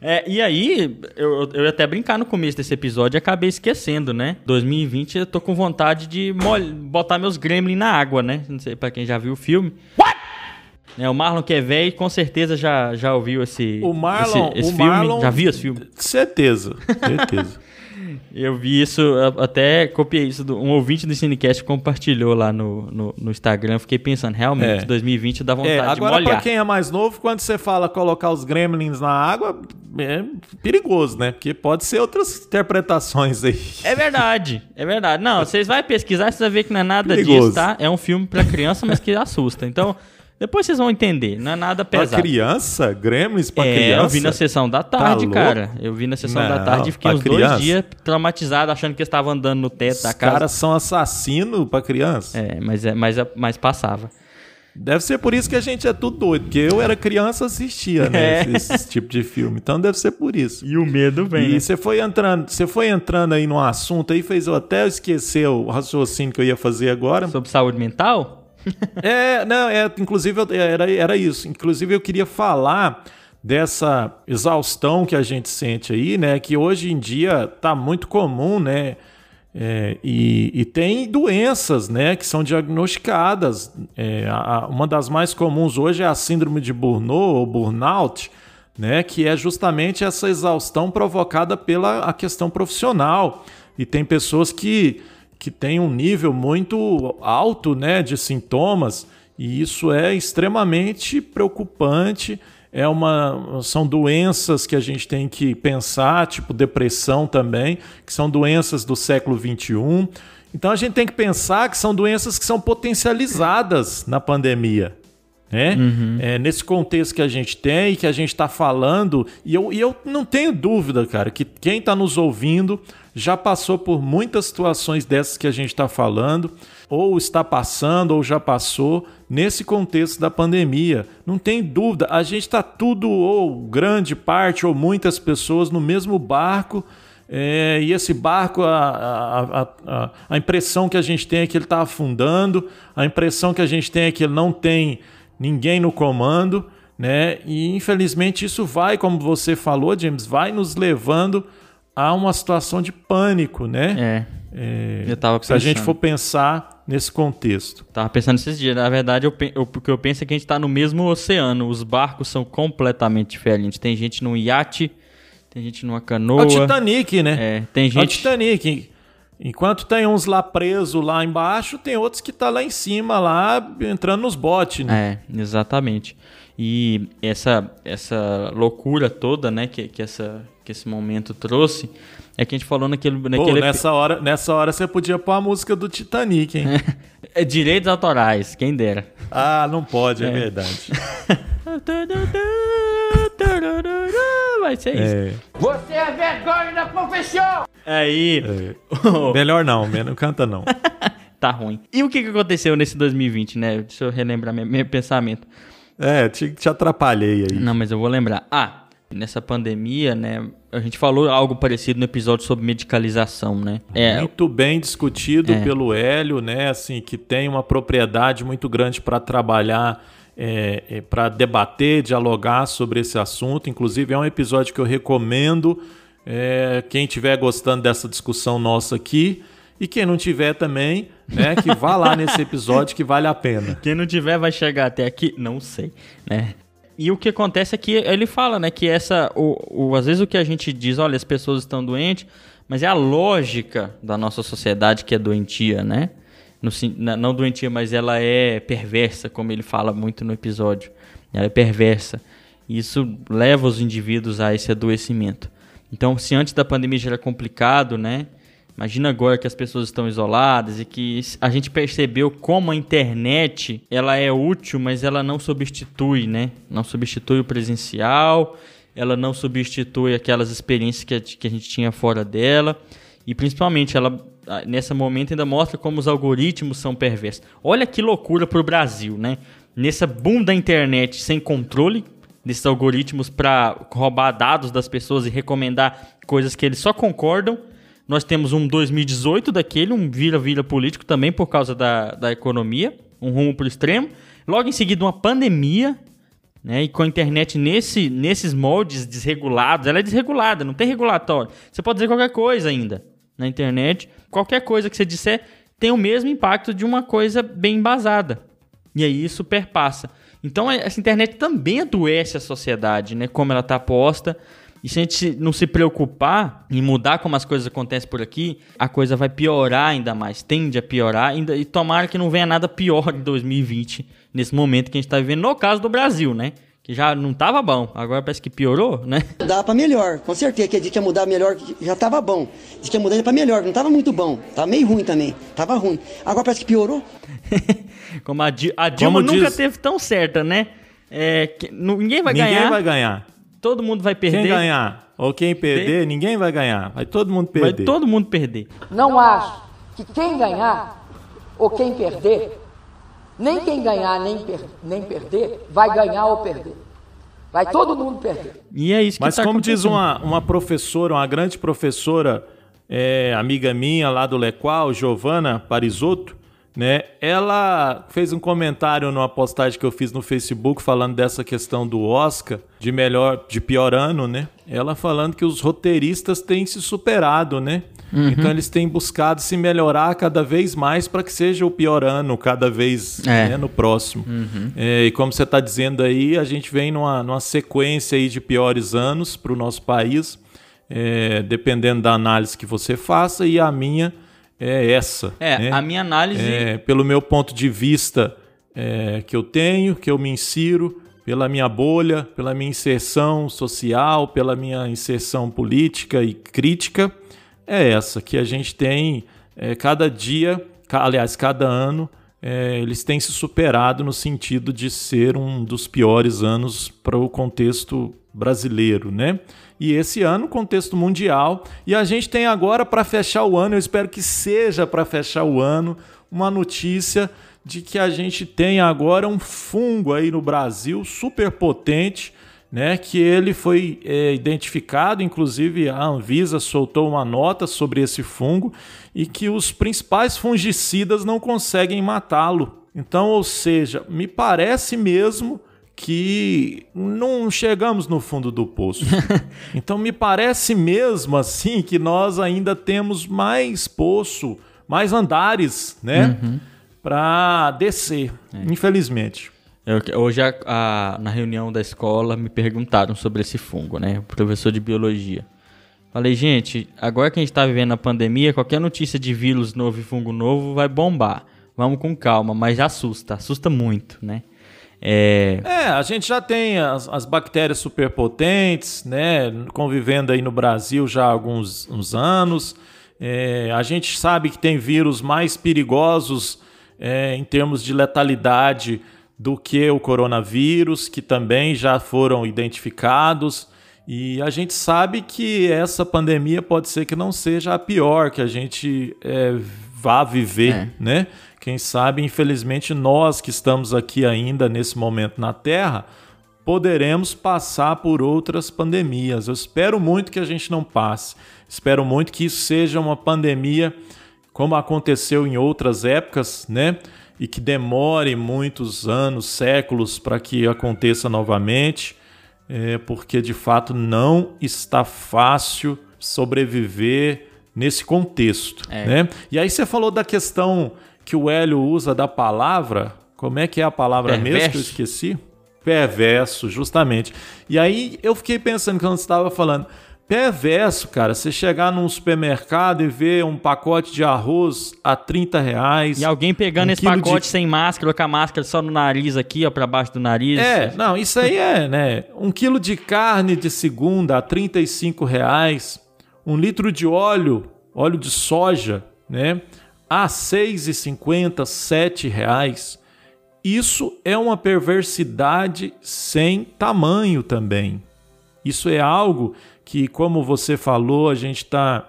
É, e aí, eu, eu ia até brincar no começo desse episódio e acabei esquecendo, né? 2020 eu tô com vontade de botar meus gremlins na água, né? Não sei pra quem já viu o filme. What? É, o Marlon que é velho, com certeza já, já ouviu esse, O Marlon, esse, esse o filme. Marlon, Já viu esse filme? Certeza, certeza. Eu vi isso, até copiei isso. Um ouvinte do Cinecast compartilhou lá no, no, no Instagram. Fiquei pensando, realmente, É. 2020 dá vontade É, de agora pra molhar. quem é mais novo, quando você fala colocar os gremlins na água, é perigoso, né? Porque pode ser outras interpretações aí. É verdade, é verdade. Não, vocês vão pesquisar, vocês vão ver que não é nada Perigoso. disso, tá? É um filme pra criança, mas que assusta. Então, depois vocês vão entender, não é nada Pra pesado. criança? Gremlins pra é, criança? eu vi na sessão da tarde, louco? cara. Eu vi na sessão da Não, tarde e fiquei pra uns dois criança? dias traumatizado, achando que eu estava andando no teto Os da casa. caras são assassinos pra criança? É, mas, é, mas, é- mas passava. Deve ser por isso que a gente é tudo doido, porque eu era criança assistia, né? É. Esse, esse tipo de filme. Então deve ser por isso. E o medo vem. E né? você foi entrando, você foi entrando aí no assunto aí, fez eu até esquecer o raciocínio que eu ia fazer agora. Sobre saúde mental? É, não, é, inclusive eu- era, era isso. Inclusive eu queria falar dessa exaustão que a gente sente aí, né? Que hoje em dia tá muito comum, né? É, e, e tem doenças, né, que são diagnosticadas. É, a- uma das mais comuns hoje é a síndrome de Burnout ou burnout, né, que é justamente essa exaustão provocada pela a questão profissional. E tem pessoas que, que têm um nível muito alto né, de sintomas, e isso é extremamente preocupante. É uma, são doenças que a gente tem que pensar, tipo depressão também, que são doenças do século XXI. Então a gente tem que pensar que são doenças que são potencializadas na pandemia né? É, nesse contexto que a gente tem e que a gente está falando, e eu, e eu não tenho dúvida, cara, que quem está nos ouvindo já passou por muitas situações dessas que a gente está falando, ou está passando, ou já passou, nesse contexto da pandemia. Não tem dúvida, a gente está tudo, ou grande parte, ou muitas pessoas no mesmo barco. É, e esse barco, a, a, a, a impressão que a gente tem é que ele está afundando, a impressão que a gente tem é que ele não tem ninguém no comando, né? E infelizmente isso vai, como você falou, James, vai nos levando a uma situação de pânico, né? É. eu tava Se a gente pensando. for pensar nesse contexto. Tava pensando esses dias. Na verdade, eu, o que eu penso é que a gente tá no mesmo oceano. Os barcos são completamente diferentes. Tem gente num iate, tem gente numa É canoa. o Titanic, né? É, tem É o gente. Titanic. Enquanto tem uns lá presos lá embaixo, tem outros que tá lá em cima, lá entrando nos botes, né? É, exatamente. E essa, essa loucura toda, né, que, que, essa, que esse momento trouxe, é que a gente falou naquele. Pô, naquele nessa hora, nessa hora você podia pôr a música do Titanic, hein? É direitos autorais, quem dera. ah, não pode, é, verdade. Vai ser isso. É, Você é vergonha da profissão! Aí. melhor não, não canta não. tá ruim. E o que, aconteceu nesse 2020, né? Deixa eu relembrar meu, meu pensamento. É, te, te atrapalhei aí. Não, mas eu vou lembrar. Ah, nessa pandemia, né? A gente falou algo parecido no episódio sobre medicalização, né? É, Muito bem discutido É. pelo Hélio, né? Assim, que tem uma propriedade muito grande para trabalhar, é, para debater, dialogar sobre esse assunto. Inclusive, é um episódio que eu recomendo. É, quem estiver gostando dessa discussão nossa aqui. E quem não tiver também, né? Que vá lá nesse episódio que vale a pena. Quem não tiver vai chegar até aqui? Não sei, né? E o que acontece é que ele fala, né, que essa, o, o, às vezes o que a gente diz, olha, as pessoas estão doentes, mas é a lógica da nossa sociedade que é doentia, né? No, não doentia, mas ela é perversa, como ele fala muito no episódio. Ela é perversa. E Isso leva os indivíduos a esse adoecimento. Então, se antes da pandemia já era complicado, né? Imagina agora que as pessoas estão isoladas e que a gente percebeu como a internet ela é útil, mas ela não substitui, né? Não substitui o presencial, ela não substitui aquelas experiências que a, gente tinha fora dela. E principalmente ela nesse momento ainda mostra como os algoritmos são perversos. Olha que loucura pro Brasil, né? Nessa boom da internet sem controle desses algoritmos para roubar dados das pessoas e recomendar coisas que eles só concordam. Nós temos um 2018 daquele, um vira-vira político também por causa da, da economia, um rumo pro extremo. Logo em seguida, uma pandemia, né? E com a internet nesse, nesses moldes desregulados, ela é desregulada, não tem regulatório. Você pode dizer qualquer coisa ainda na internet. Qualquer coisa que você disser tem o mesmo impacto de uma coisa bem embasada. E aí isso perpassa. Então essa internet também adoece a sociedade, né? Como ela está posta. E se a gente não se preocupar em mudar como as coisas acontecem por aqui, a coisa vai piorar ainda mais, tende a piorar, ainda, e tomara que não venha nada pior em 2020, nesse momento que a gente está vivendo, no caso do Brasil, né? Que já não estava bom, agora parece que piorou, né? Dá pra melhor, com certeza que a gente ia mudar melhor, já tava bom. Diz que ia mudar pra melhor, não tava muito bom, tava meio ruim também, tava ruim. Agora parece que piorou. Como a, Di- a Dilma Como nunca diz- teve tão certa, né? É, que- ninguém vai ninguém ganhar, vai ganhar. todo mundo vai perder. Quem ganhar ou quem perder, ninguém vai ganhar. Vai todo mundo Vai perder. todo mundo perder. Não acho que quem ganhar ou quem perder, nem quem ganhar nem, per- nem perder, vai ganhar ou perder. Vai todo mundo perder. E é isso que Mas tá como diz uma, uma professora, uma grande professora, é, amiga minha lá do Lequal, Giovana Parisotto, né? Ela fez um comentário numa postagem que eu fiz no Facebook falando dessa questão do Oscar, de melhor, de pior ano, né? Ela falando que os roteiristas têm se superado, né? Uhum. Então eles têm buscado se melhorar cada vez mais para que seja o pior ano cada vez É. Uhum. né, no próximo. É, e como você está dizendo aí, a gente vem numa, numa sequência aí de piores anos para o nosso país, é, dependendo da análise que você faça, e a minha é essa. É, né? a minha análise. É, pelo meu ponto de vista é, que eu tenho, que eu me insiro, pela minha bolha, pela minha inserção social, pela minha inserção política e crítica, é essa, que a gente tem é, cada dia, aliás, cada ano, é, eles têm se superado no sentido de ser um dos piores anos para o contexto brasileiro, né? E esse ano, contexto mundial. E a gente tem agora, para fechar o ano, eu espero que seja para fechar o ano, uma notícia de que a gente tem agora um fungo aí no Brasil super potente, né? Que ele foi é, identificado, inclusive a Anvisa soltou uma nota sobre esse fungo e que os principais fungicidas não conseguem matá-lo. Então, ou seja, me parece mesmo que não chegamos no fundo do poço. então me parece mesmo assim que nós ainda temos mais poço, mais andares, né, para descer, infelizmente. Eu- hoje, a- a- na reunião da escola, me perguntaram sobre esse fungo, né? O professor de biologia. Falei, gente, agora que a gente tá vivendo a pandemia, qualquer notícia de vírus novo e fungo novo vai bombar. Vamos com calma, mas assusta, assusta muito, né? É, É, a gente já tem as, as bactérias superpotentes, né, convivendo aí no Brasil já há alguns uns anos. É, a gente sabe que tem vírus mais perigosos é, em termos de letalidade do que o coronavírus, que também já foram identificados. E a gente sabe que essa pandemia pode ser que não seja a pior que a gente é, vá viver, É. né? Quem sabe, infelizmente, nós que estamos aqui ainda nesse momento na Terra, poderemos passar por outras pandemias. Eu espero muito que a gente não passe. Espero muito que isso seja uma pandemia como aconteceu em outras épocas, né? E que demore muitos anos, séculos para que aconteça novamente, é, porque de fato não está fácil sobreviver nesse contexto, É. né? E aí você falou da questão que o Hélio usa da palavra, como é que é a palavra mesmo que eu Perverso. esqueci? Perverso, justamente. E aí eu fiquei pensando quando você estava falando, perverso, cara, você chegar num supermercado e ver um pacote de arroz a 30 reais. e alguém pegando um esse quilo de- pacote sem máscara, com a máscara só no nariz aqui, ó, pra baixo do nariz. É, não, isso aí é, né? Um quilo de carne de segunda a 35 reais, um litro de óleo, óleo de soja, né? A 6,50, 7 reais. Isso é uma perversidade sem tamanho também. Isso é algo que, como você falou, a gente está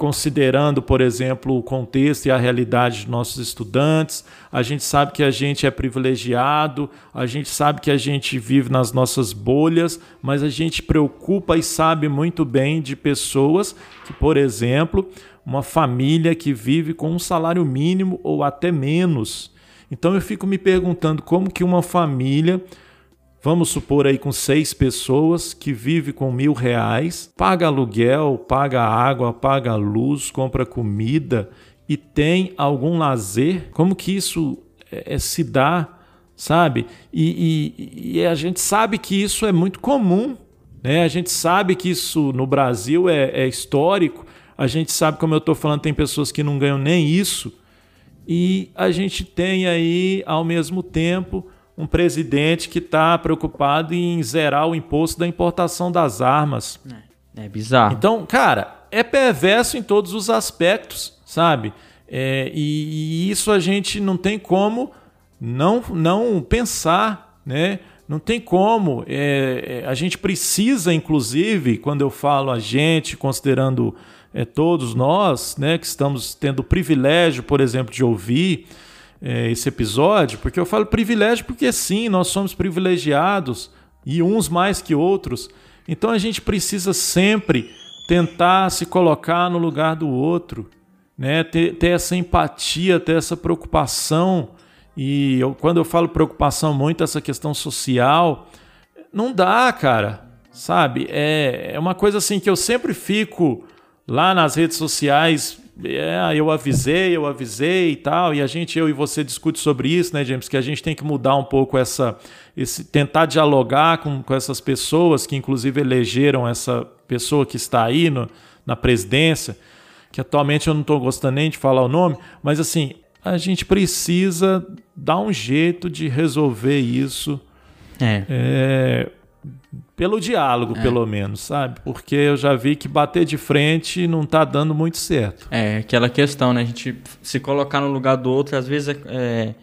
considerando, por exemplo, o contexto e a realidade dos nossos estudantes. A gente sabe que a gente é privilegiado, a gente sabe que a gente vive nas nossas bolhas, mas a gente preocupa e sabe muito bem de pessoas que, por exemplo, uma família que vive com um salário mínimo ou até menos. Então eu fico me perguntando como que uma família vamos supor aí com seis pessoas que vive com mil reais, paga aluguel, paga água, paga luz, compra comida e tem algum lazer, como que isso é, é, se dá, sabe? E, e, e, a gente sabe que isso é muito comum, né? A gente sabe que isso no Brasil é, é histórico. A gente sabe, como eu estou falando, tem pessoas que não ganham nem isso. E a gente tem aí, ao mesmo tempo, um presidente que está preocupado em zerar o imposto da importação das armas. É, é bizarro. Então, cara, é perverso em todos os aspectos, sabe? É, e, e, isso a gente não tem como não, não pensar, né? Não tem como. É, é a gente precisa, inclusive, quando eu falo a gente, considerando é, todos nós, né, que estamos tendo o privilégio, por exemplo, de ouvir é, esse episódio, porque eu falo privilégio porque sim, nós somos privilegiados e uns mais que outros. Então a gente precisa sempre tentar se colocar no lugar do outro, né? ter, ter essa empatia, ter essa preocupação. E eu, quando eu falo preocupação muito, essa questão social, não dá, cara. Sabe? É, é uma coisa assim que eu sempre fico lá nas redes sociais é, eu avisei, eu avisei e tal, e a gente, eu e você discute sobre isso, né, James? Que a gente tem que mudar um pouco essa, esse, tentar dialogar com, com essas pessoas que inclusive elegeram essa pessoa que está aí no, na presidência, que atualmente eu não estou gostando nem de falar o nome, mas assim, a gente precisa dar um jeito de resolver isso. É. é pelo diálogo, é. pelo menos, sabe? Porque eu já vi que bater de frente não tá dando muito certo. É, aquela questão, né? A gente se colocar no lugar do outro, às vezes é, é,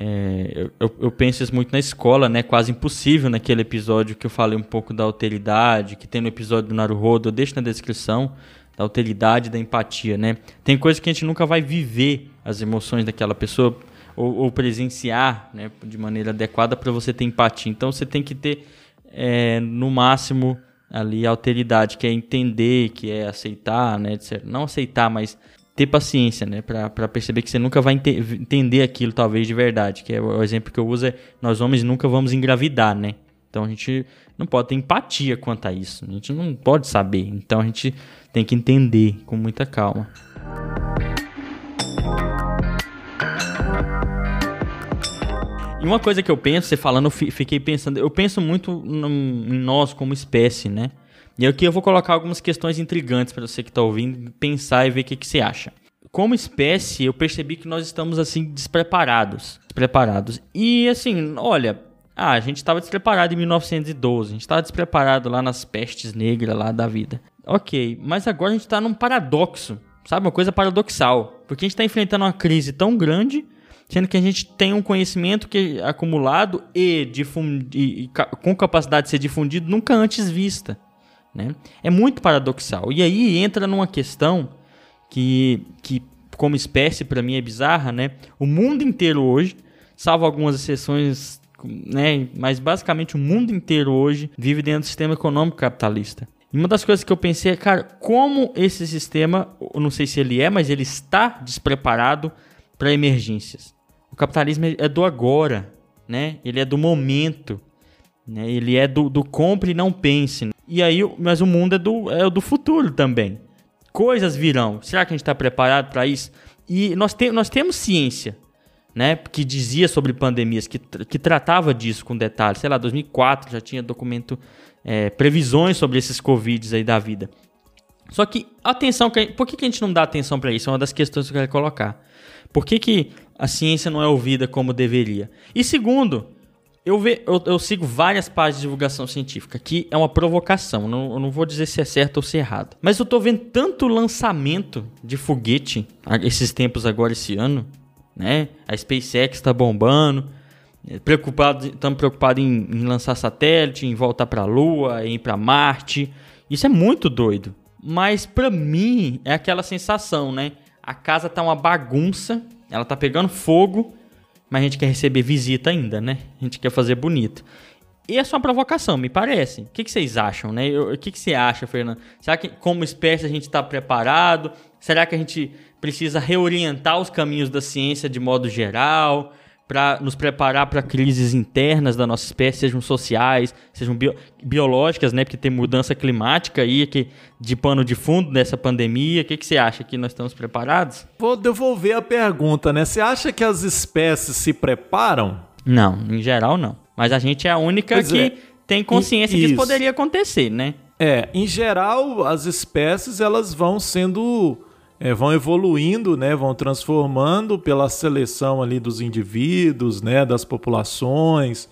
é eu, eu, penso isso muito na escola, né? Quase impossível naquele episódio que eu falei um pouco da alteridade, que tem no episódio do Naruhodo, eu deixo na descrição, da alteridade, da empatia, né? Tem coisas que a gente nunca vai viver as emoções daquela pessoa ou, ou presenciar, né? De maneira adequada para você ter empatia. Então você tem que ter é, no máximo ali alteridade, que é entender, que é aceitar, né? Não aceitar, mas ter paciência, né? Para perceber que você nunca vai ente entender aquilo, talvez, de verdade. Que é o exemplo que eu uso é: nós homens nunca vamos engravidar, né? Então a gente não pode ter empatia quanto a isso. A gente não pode saber. Então a gente tem que entender com muita calma. E uma coisa que eu penso, você falando, eu fiquei pensando, eu penso muito em nós como espécie, né? E aqui eu vou colocar algumas questões intrigantes para você que está ouvindo pensar e ver o que, que você acha. Como espécie, eu percebi que nós estamos assim despreparados, despreparados. E assim, olha, ah, a gente estava despreparado em 1912, a gente estava despreparado lá nas pestes negras lá da vida. Ok, mas agora a gente está num paradoxo, sabe? Uma coisa paradoxal. Porque a gente está enfrentando uma crise tão grande sendo que a gente tem um conhecimento que é acumulado e, difundi, com capacidade de ser difundido nunca antes vista. Né? É muito paradoxal. E aí entra numa questão que, que como espécie, para mim é bizarra. Né? O mundo inteiro hoje, salvo algumas exceções, né? mas basicamente o mundo inteiro hoje vive dentro do sistema econômico capitalista. E uma das coisas que eu pensei é, cara, como esse sistema, eu não sei se ele é, mas ele está despreparado para emergências. O capitalismo é do agora, né? Ele é do momento, né? Ele é do, do compre e não pense. E aí, mas o mundo é do, é do futuro também. Coisas virão. Será que a gente está preparado para isso? E nós, te, nós temos ciência, né? Que dizia sobre pandemias, que, que tratava disso com detalhes. Sei lá, 2004 já tinha documento, é, previsões sobre esses Covids aí da vida. Só que atenção, por que, que a gente não dá atenção para isso? É uma das questões que eu quero colocar. Por que, que a ciência não é ouvida como deveria? E segundo, eu, ve, eu, eu, sigo várias páginas de divulgação científica, que é uma provocação, não, eu não vou dizer se é certo ou se é errado. Mas eu tô vendo tanto lançamento de foguete esses tempos agora, esse ano, né? A SpaceX tá bombando, preocupado, estamos preocupados em, em lançar satélite, em voltar para a Lua, em ir para Marte. Isso é muito doido. Mas pra mim é aquela sensação, né? A casa tá uma bagunça, ela tá pegando fogo, mas a gente quer receber visita ainda, né? A gente quer fazer bonito. E é uma provocação, me parece. O que, que vocês acham, né? O que, que você acha, Fernando? Será que, como espécie, a gente está preparado? Será que a gente precisa reorientar os caminhos da ciência de modo geral? Para nos preparar para crises internas da nossa espécie, sejam sociais, sejam bio- biológicas, né? Porque tem mudança climática aí que, de pano de fundo dessa pandemia. O que, que você acha que nós estamos preparados? Vou devolver a pergunta, né? Você acha que as espécies se preparam? Não, em geral não. Mas a gente é a única Pois que é. tem consciência que isso Isso. poderia acontecer, né? É, em geral, as espécies elas vão sendo, é, vão evoluindo, né, vão transformando pela seleção ali dos indivíduos, né, das populações.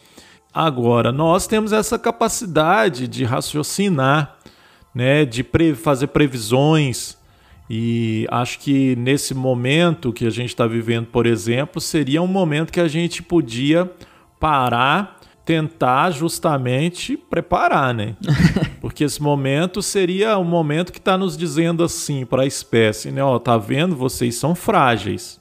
Agora, nós temos essa capacidade de raciocinar, né, de pre- fazer previsões. E acho que nesse momento que a gente está vivendo, por exemplo, seria um momento que a gente podia parar, tentar justamente preparar, né? Porque esse momento seria um momento que está nos dizendo assim para a espécie, né? Ó, tá vendo? Vocês são frágeis.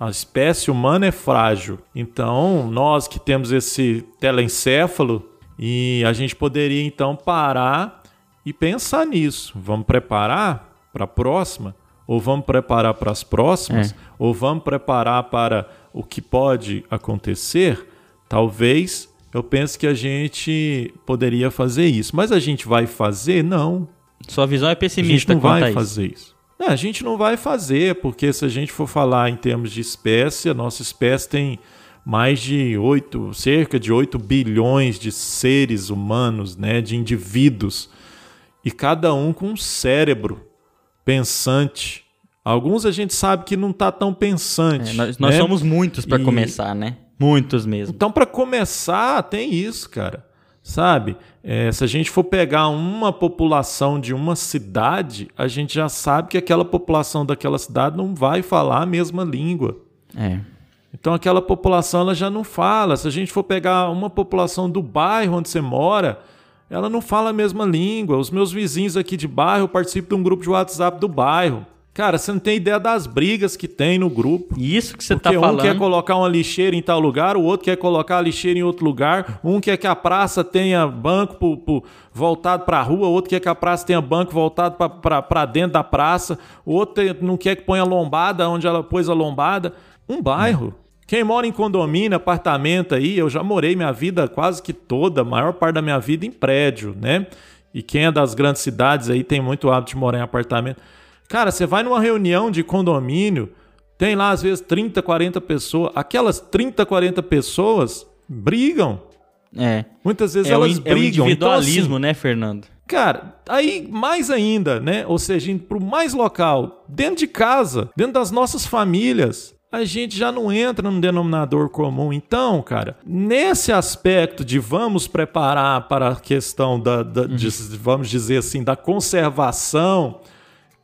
A espécie humana é frágil. Então, nós que temos esse telencéfalo, e a gente poderia então parar e pensar nisso. Vamos preparar para a próxima? Ou vamos preparar para as próximas? Ou vamos preparar para o que pode acontecer? Talvez eu pense que a gente poderia fazer isso. Mas a gente vai fazer? Não. Sua visão é A gente pessimista não vai isso. fazer isso. Não, a gente não vai fazer, porque se a gente for falar em termos de espécie, a nossa espécie tem mais de 8, cerca de 8 bilhões de seres humanos, né, de indivíduos, e cada um com um cérebro pensante. Alguns a gente sabe que não está tão pensante. É, nós nós né? somos muitos para começar, né? Muitos mesmo. então, para começar, tem isso, cara. Sabe? É, se a gente for pegar uma população de uma cidade, a gente já sabe que aquela população daquela cidade não vai falar a mesma língua. É. Então, aquela população ela já não fala. Se a gente for pegar uma população do bairro onde você mora, ela não fala a mesma língua. Os meus vizinhos aqui de bairro, eu participo de um grupo de WhatsApp do bairro. Cara, você não tem ideia das brigas que tem no grupo. Isso que você Porque tá um falando. quer colocar uma lixeira em tal lugar, o outro quer colocar a lixeira em outro lugar, um quer que a praça tenha banco pro- pro- voltado para a rua, outro quer que a praça tenha banco voltado para dentro da praça, o outro não quer que ponha lombada onde ela pôs a lombada. Um bairro. Quem mora em condomínio, apartamento aí, eu já morei minha vida quase que toda, a maior parte da minha vida em prédio, né? E quem é das grandes cidades aí tem muito hábito de morar em apartamento. Cara, você vai numa reunião de condomínio, tem lá às vezes 30, 40 pessoas. Aquelas 30, 40 pessoas brigam. É. Muitas vezes É o, elas é o brigam. individualismo, Então, né, Fernando? assim, cara, aí mais ainda, né? Ou seja, indo pro mais local, dentro de casa, dentro das nossas famílias, a gente já não entra num denominador comum. Então, cara, nesse aspecto de vamos preparar para a questão da, da- de- vamos dizer assim, da conservação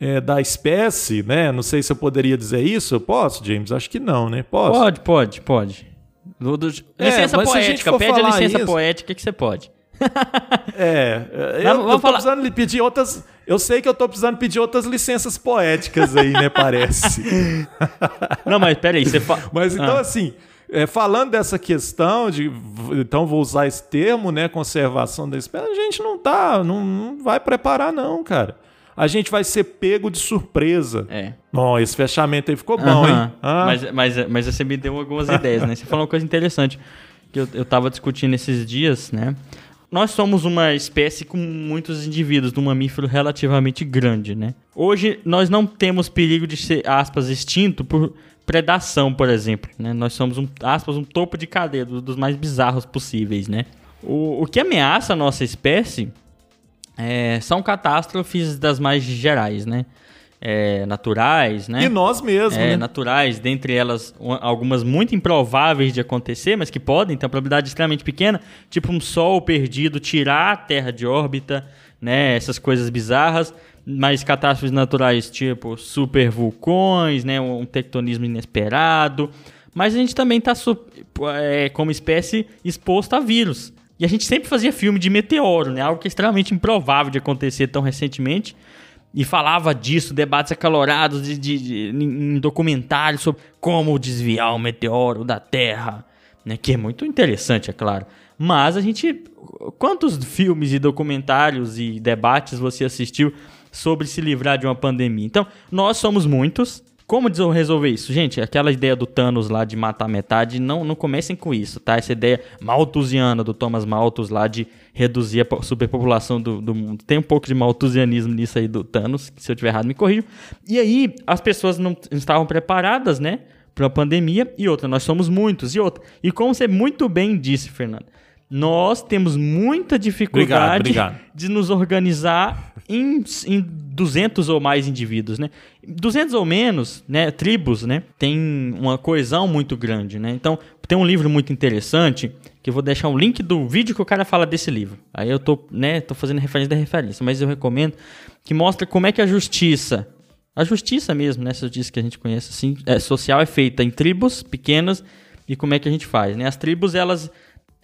é, da espécie, né? Não sei se eu poderia dizer isso. Eu posso, James? Acho que não, né? Posso? Pode, pode, pode. É, licença a gente poética, for pede a licença isso- poética que você pode. É, eu, Vamos- eu falar- precisando lhe pedir outras. Eu sei que eu tô precisando pedir outras licenças poéticas aí, né? Parece. Não, mas peraí, você fala. Mas então, Ah. assim, é, falando dessa questão de. Então, vou usar esse termo, né? Conservação da espécie, a gente não tá. Não, não vai preparar, não, cara. A gente vai ser pego de surpresa. É. Ó, esse fechamento aí ficou bom, Aham. hein? Ah, Mas, mas, mas você me deu algumas ideias, né? Você falou uma coisa interessante que eu, eu tava discutindo esses dias, né? Nós somos uma espécie com muitos indivíduos, de um mamífero relativamente grande, né? Hoje nós não temos perigo de ser, aspas, extinto por predação, por exemplo, né? Nós somos, um, aspas, um topo de cadeia, dos, dos mais bizarros possíveis, né? O, o que ameaça a nossa espécie é, são catástrofes das mais gerais, né? É, naturais, né? E nós mesmos, É, né? naturais, dentre elas algumas muito improváveis de acontecer, mas que podem ter uma probabilidade extremamente pequena, tipo um sol perdido, tirar a Terra de órbita, né, essas coisas bizarras, mas catástrofes naturais tipo super vulcões, né, um tectonismo inesperado, mas a gente também está como espécie exposto a vírus. E a gente sempre fazia filme de meteoro, né, algo que é extremamente improvável de acontecer tão recentemente, e falava disso, debates acalorados de, de, de- em documentários sobre como desviar o meteoro da Terra, né? Que é muito interessante, é claro. Mas a gente. Quantos filmes e documentários e debates você assistiu sobre se livrar de uma pandemia? Então, nós somos muitos. Como resolver isso? Gente, aquela ideia do Thanos lá de matar metade, não, não comecem com isso, tá? Essa ideia malthusiana do Thomas Malthus lá de reduzir a po- superpopulação do, do mundo. Tem um pouco de malthusianismo nisso aí do Thanos, se eu tiver errado me corrijam. E aí, as pessoas não estavam preparadas, né? Para a pandemia. E outra, nós somos muitos. E outra, e como você muito bem disse, Fernando, nós temos muita dificuldade Obrigado, obrigado. de nos organizar em, em 200 ou mais indivíduos, né? 200 ou menos, né, tribos, né, tem uma coesão muito grande, né? Então, tem um livro muito interessante que eu vou deixar um link do vídeo que o cara fala desse livro. Aí eu tô, né, tô fazendo referência da referência, mas eu recomendo que mostra como é que a justiça, a justiça mesmo, né, essa justiça que a gente conhece assim, é, social é feita em tribos pequenas e como é que a gente faz, né? As tribos elas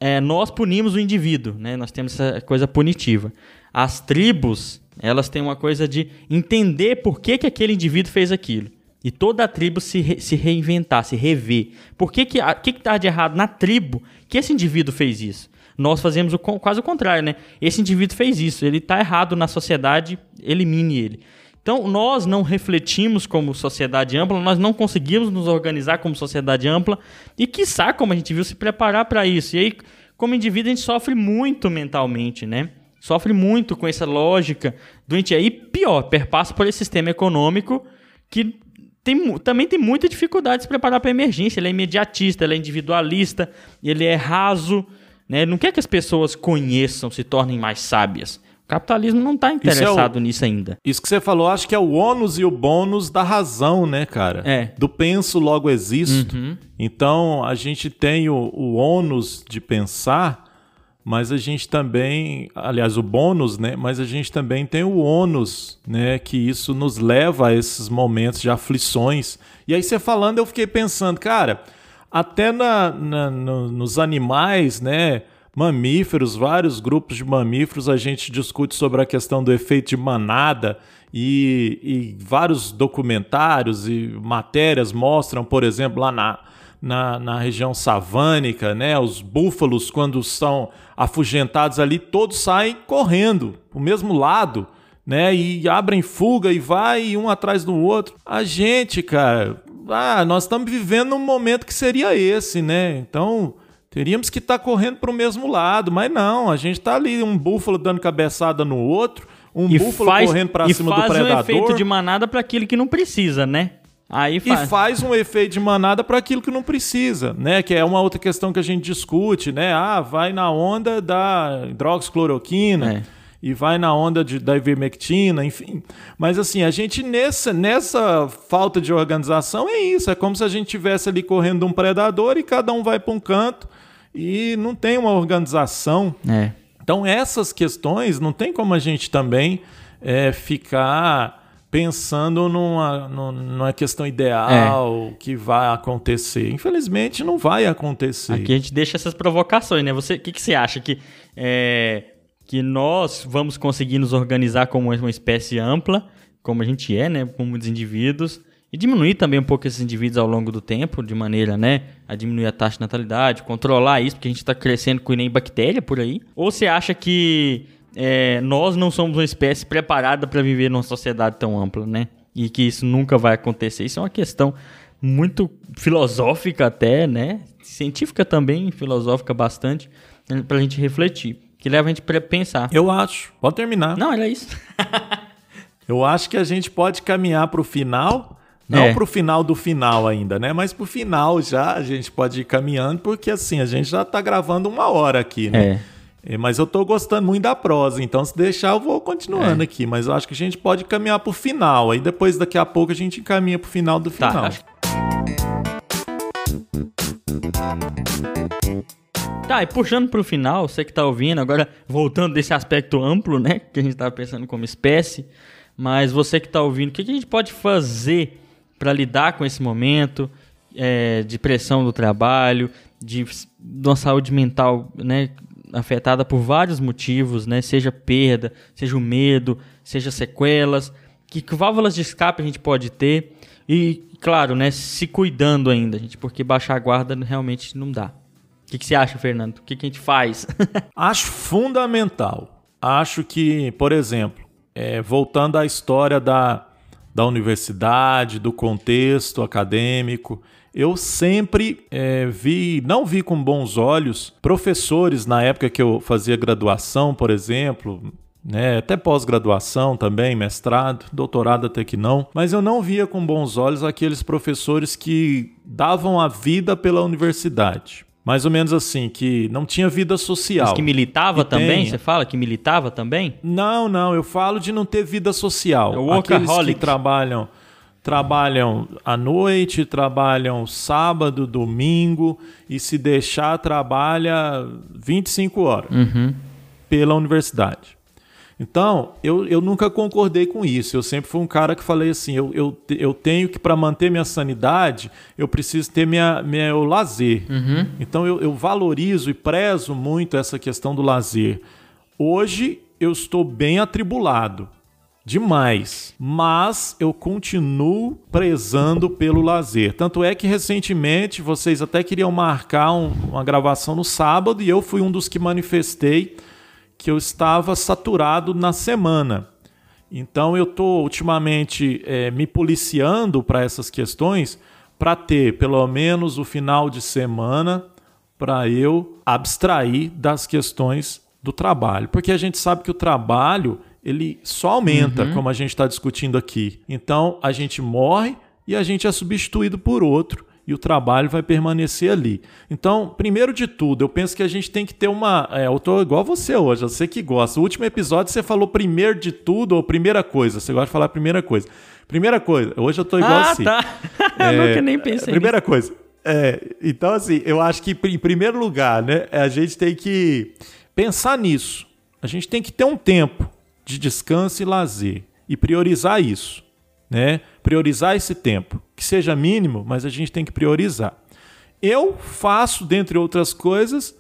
é, nós punimos o indivíduo, né? Nós temos essa coisa punitiva. As tribos, elas têm uma coisa de entender por que, que aquele indivíduo fez aquilo. E toda a tribo se, re- se reinventar, se rever. Por que que, a- que que tá de errado na tribo que esse indivíduo fez isso? Nós fazemos o, quase o contrário, né? Esse indivíduo fez isso, ele tá errado na sociedade, elimine ele. Então, nós não refletimos como sociedade ampla, nós não conseguimos nos organizar como sociedade ampla e, quiçá, como a gente viu, se preparar para isso. E aí, como indivíduo, a gente sofre muito mentalmente, né? Sofre muito com essa lógica doentia. E pior, perpassa por esse sistema econômico que tem, também tem muita dificuldade de se preparar para emergência. Ele é imediatista, ele é individualista, ele é raso, né? Ele não quer que as pessoas conheçam, se tornem mais sábias. O capitalismo não está interessado nisso ainda. Isso que você falou, acho que é o ônus e o bônus da razão, né, cara? É. Do penso, logo existo. Uhum. Então, a gente tem o, o ônus de pensar, mas a gente também, aliás, o bônus, né? Mas a gente também tem o ônus, né? Que isso nos leva a esses momentos de aflições. E aí, você falando, eu fiquei pensando, cara, até na, na- no- nos animais, né? Mamíferos, vários grupos de mamíferos, a gente discute sobre a questão do efeito de manada e, e vários documentários e matérias mostram, por exemplo, lá na, na, na região savânica, né? Os búfalos, quando são afugentados ali, todos saem correndo pro mesmo lado, né? E abrem fuga e vai um atrás do outro. A gente, cara, ah, nós estamos vivendo um momento que seria esse, né? Então, teríamos que estar correndo pro mesmo lado, mas não, a gente tá ali um búfalo dando cabeçada no outro, um E búfalo faz, correndo para e cima do faz predador. um efeito de manada para aquele que não precisa, né? Aí E faz. faz um efeito de manada para aquilo que não precisa, né? Que é uma outra questão que a gente discute, né? Ah, vai na onda da hidroxicloroquina É. e vai na onda de, da ivermectina, enfim. Mas assim, a gente nessa, nessa falta de organização é isso. É como se a gente tivesse ali correndo um predador e cada um vai para um canto e não tem uma organização. É. Então, essas questões não tem como a gente também é, ficar pensando numa, numa, questão ideal que vai acontecer. Infelizmente, não vai acontecer. Aqui a gente deixa essas provocações, né? Você, o que, que você acha que é, que nós vamos conseguir nos organizar como uma espécie ampla, como a gente é, né? Como muitos indivíduos e diminuir também um pouco esses indivíduos ao longo do tempo, de maneira, né, a diminuir a taxa de natalidade, controlar isso, porque a gente está crescendo com nem bactéria por aí? Ou você acha que é, nós não somos uma espécie preparada para viver numa sociedade tão ampla, né? E que isso nunca vai acontecer? Isso é uma questão muito filosófica até, né? Científica também, filosófica bastante, né, pra gente refletir. Que leva a gente pra pensar. Eu acho. Pode terminar. Não, era isso. Eu acho que a gente pode caminhar para o final. Não É. para o final do final ainda, né? Mas para o final já a gente pode ir caminhando, porque assim, a gente já está gravando uma hora aqui, né? É, Mas eu tô gostando muito da prosa, então se deixar eu vou continuando É. aqui. Mas eu acho que a gente pode caminhar pro final. Aí depois, daqui a pouco, a gente encaminha pro final do Tá, final. acho- Tá, e puxando pro final, você que tá ouvindo, agora voltando desse aspecto amplo, né? Que a gente tava pensando como espécie, mas você que tá ouvindo, o que, que a gente pode fazer para lidar com esse momento é, de pressão do trabalho, de, de uma saúde mental, né? Afetada por vários motivos, né? Seja perda, seja o medo, seja sequelas. Que, que válvulas de escape a gente pode ter? E, claro, né, se cuidando ainda, gente, porque baixar a guarda realmente não dá. O que, que você acha, Fernando? O que, que a gente faz? Acho fundamental. Acho que, por exemplo, é, voltando à história da, da universidade, do contexto acadêmico, eu sempre é, vi, não vi com bons olhos, professores na época que eu fazia graduação, por exemplo, né, até pós-graduação também, mestrado, doutorado até que não, mas eu não via com bons olhos aqueles professores que davam a vida pela universidade. Mais ou menos assim, que não tinha vida social. Mas que militava E também? tem- Você fala que militava também? Não, não, eu falo de não ter vida social. É o Aqueles que trabalham trabalham à noite, trabalham sábado, domingo e se deixar trabalha 25 horas pela universidade. Então, eu, eu nunca concordei com isso. Eu sempre fui um cara que falei assim: eu, eu, eu tenho que, para manter minha sanidade, eu preciso ter minha, meu lazer. Então, eu, eu valorizo e prezo muito essa questão do lazer. Hoje, eu estou bem atribulado. Demais. Mas eu continuo prezando pelo lazer. Tanto é que recentemente vocês até queriam marcar um- uma gravação no sábado e eu fui um dos que manifestei que eu estava saturado na semana. Então eu estou ultimamente eh, me policiando para essas questões para ter pelo menos o final de semana para eu abstrair das questões do trabalho, porque a gente sabe que o trabalho ele só aumenta, como a gente está discutindo aqui. Então a gente morre e a gente é substituído por outro e o trabalho vai permanecer ali. Então, primeiro de tudo, eu penso que a gente tem que ter uma. É, eu tô igual você hoje, sei que gosta. O último episódio você falou primeiro de tudo ou primeira coisa. Você gosta de falar primeira coisa. Primeira coisa, hoje eu tô igual ah, assim. tá. eu nunca nem pensei Primeira coisa. É, então, assim, eu acho que, em primeiro lugar, né, a gente tem que pensar nisso. A gente tem que ter um tempo de descanso e lazer e priorizar isso, né? Priorizar esse tempo, que seja mínimo, mas a gente tem que priorizar. Eu faço, dentre outras coisas,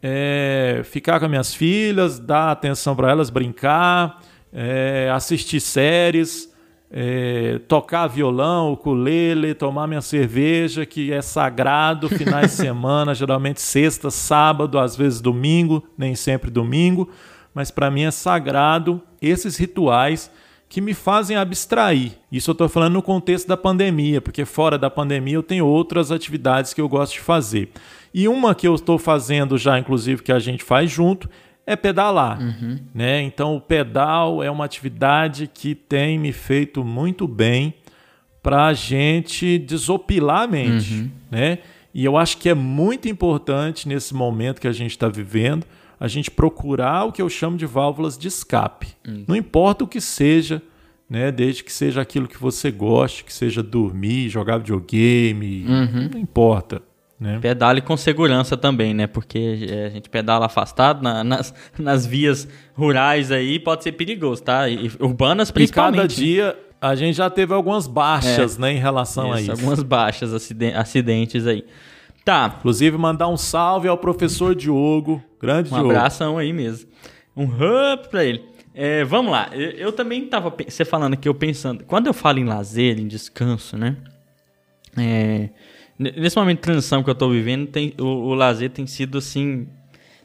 é, ficar com as minhas filhas, dar atenção para elas, brincar, é, assistir séries, é, tocar violão, ukulele, tomar minha cerveja, que é sagrado, finais de semana, geralmente sexta, sábado, às vezes domingo, nem sempre domingo, mas para mim é sagrado esses rituais que me fazem abstrair. Isso eu estou falando no contexto da pandemia, porque fora da pandemia eu tenho outras atividades que eu gosto de fazer. E uma que eu estou fazendo já, inclusive, que a gente faz junto, é pedalar. Né? Então, o pedal é uma atividade que tem me feito muito bem para a gente desopilar a mente. Né? E eu acho que é muito importante nesse momento que a gente está vivendo a gente procurar o que eu chamo de válvulas de escape. Não importa o que seja, né? desde que seja aquilo que você goste, que seja dormir, jogar videogame, não importa. Né? Pedale com segurança também, né? Porque é, a gente pedala afastado na- nas, nas vias rurais aí, pode ser perigoso, tá? E, e urbanas E principalmente. cada dia a gente já teve algumas baixas né, em relação a Isso, isso. algumas baixas, aciden- acidentes aí. Tá, Inclusive, mandar um salve ao professor Diogo. Grande um Diogo. abração aí mesmo. Um up pra ele. É, vamos lá, eu, eu também tava você falando aqui, eu pensando, quando eu falo em lazer, em descanso, né? É, nesse momento de transição que eu tô vivendo, tem, o, o lazer tem sido assim.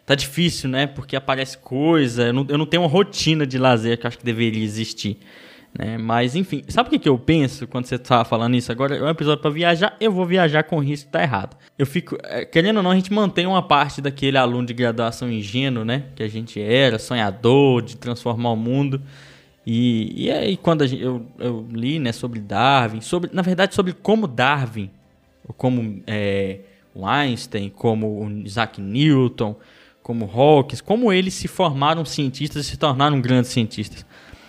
Tá difícil, né? Porque aparece coisa. Eu não, eu não tenho uma rotina de lazer que eu acho que deveria existir. Né? Mas, enfim, sabe o que, que eu penso quando você tava falando isso? Agora é um episódio pra viajar, eu vou viajar com risco de tá errado. Eu fico. é, Querendo ou não, a gente mantém uma parte daquele aluno de graduação ingênuo, né? Que a gente era, sonhador, de transformar o mundo. E, e aí, quando gente- eu, eu li né, sobre Darwin, sobre, na verdade, sobre como Darwin, como é, o Einstein, como o Isaac Newton, como Hawkins, como eles se formaram cientistas e se tornaram grandes cientistas.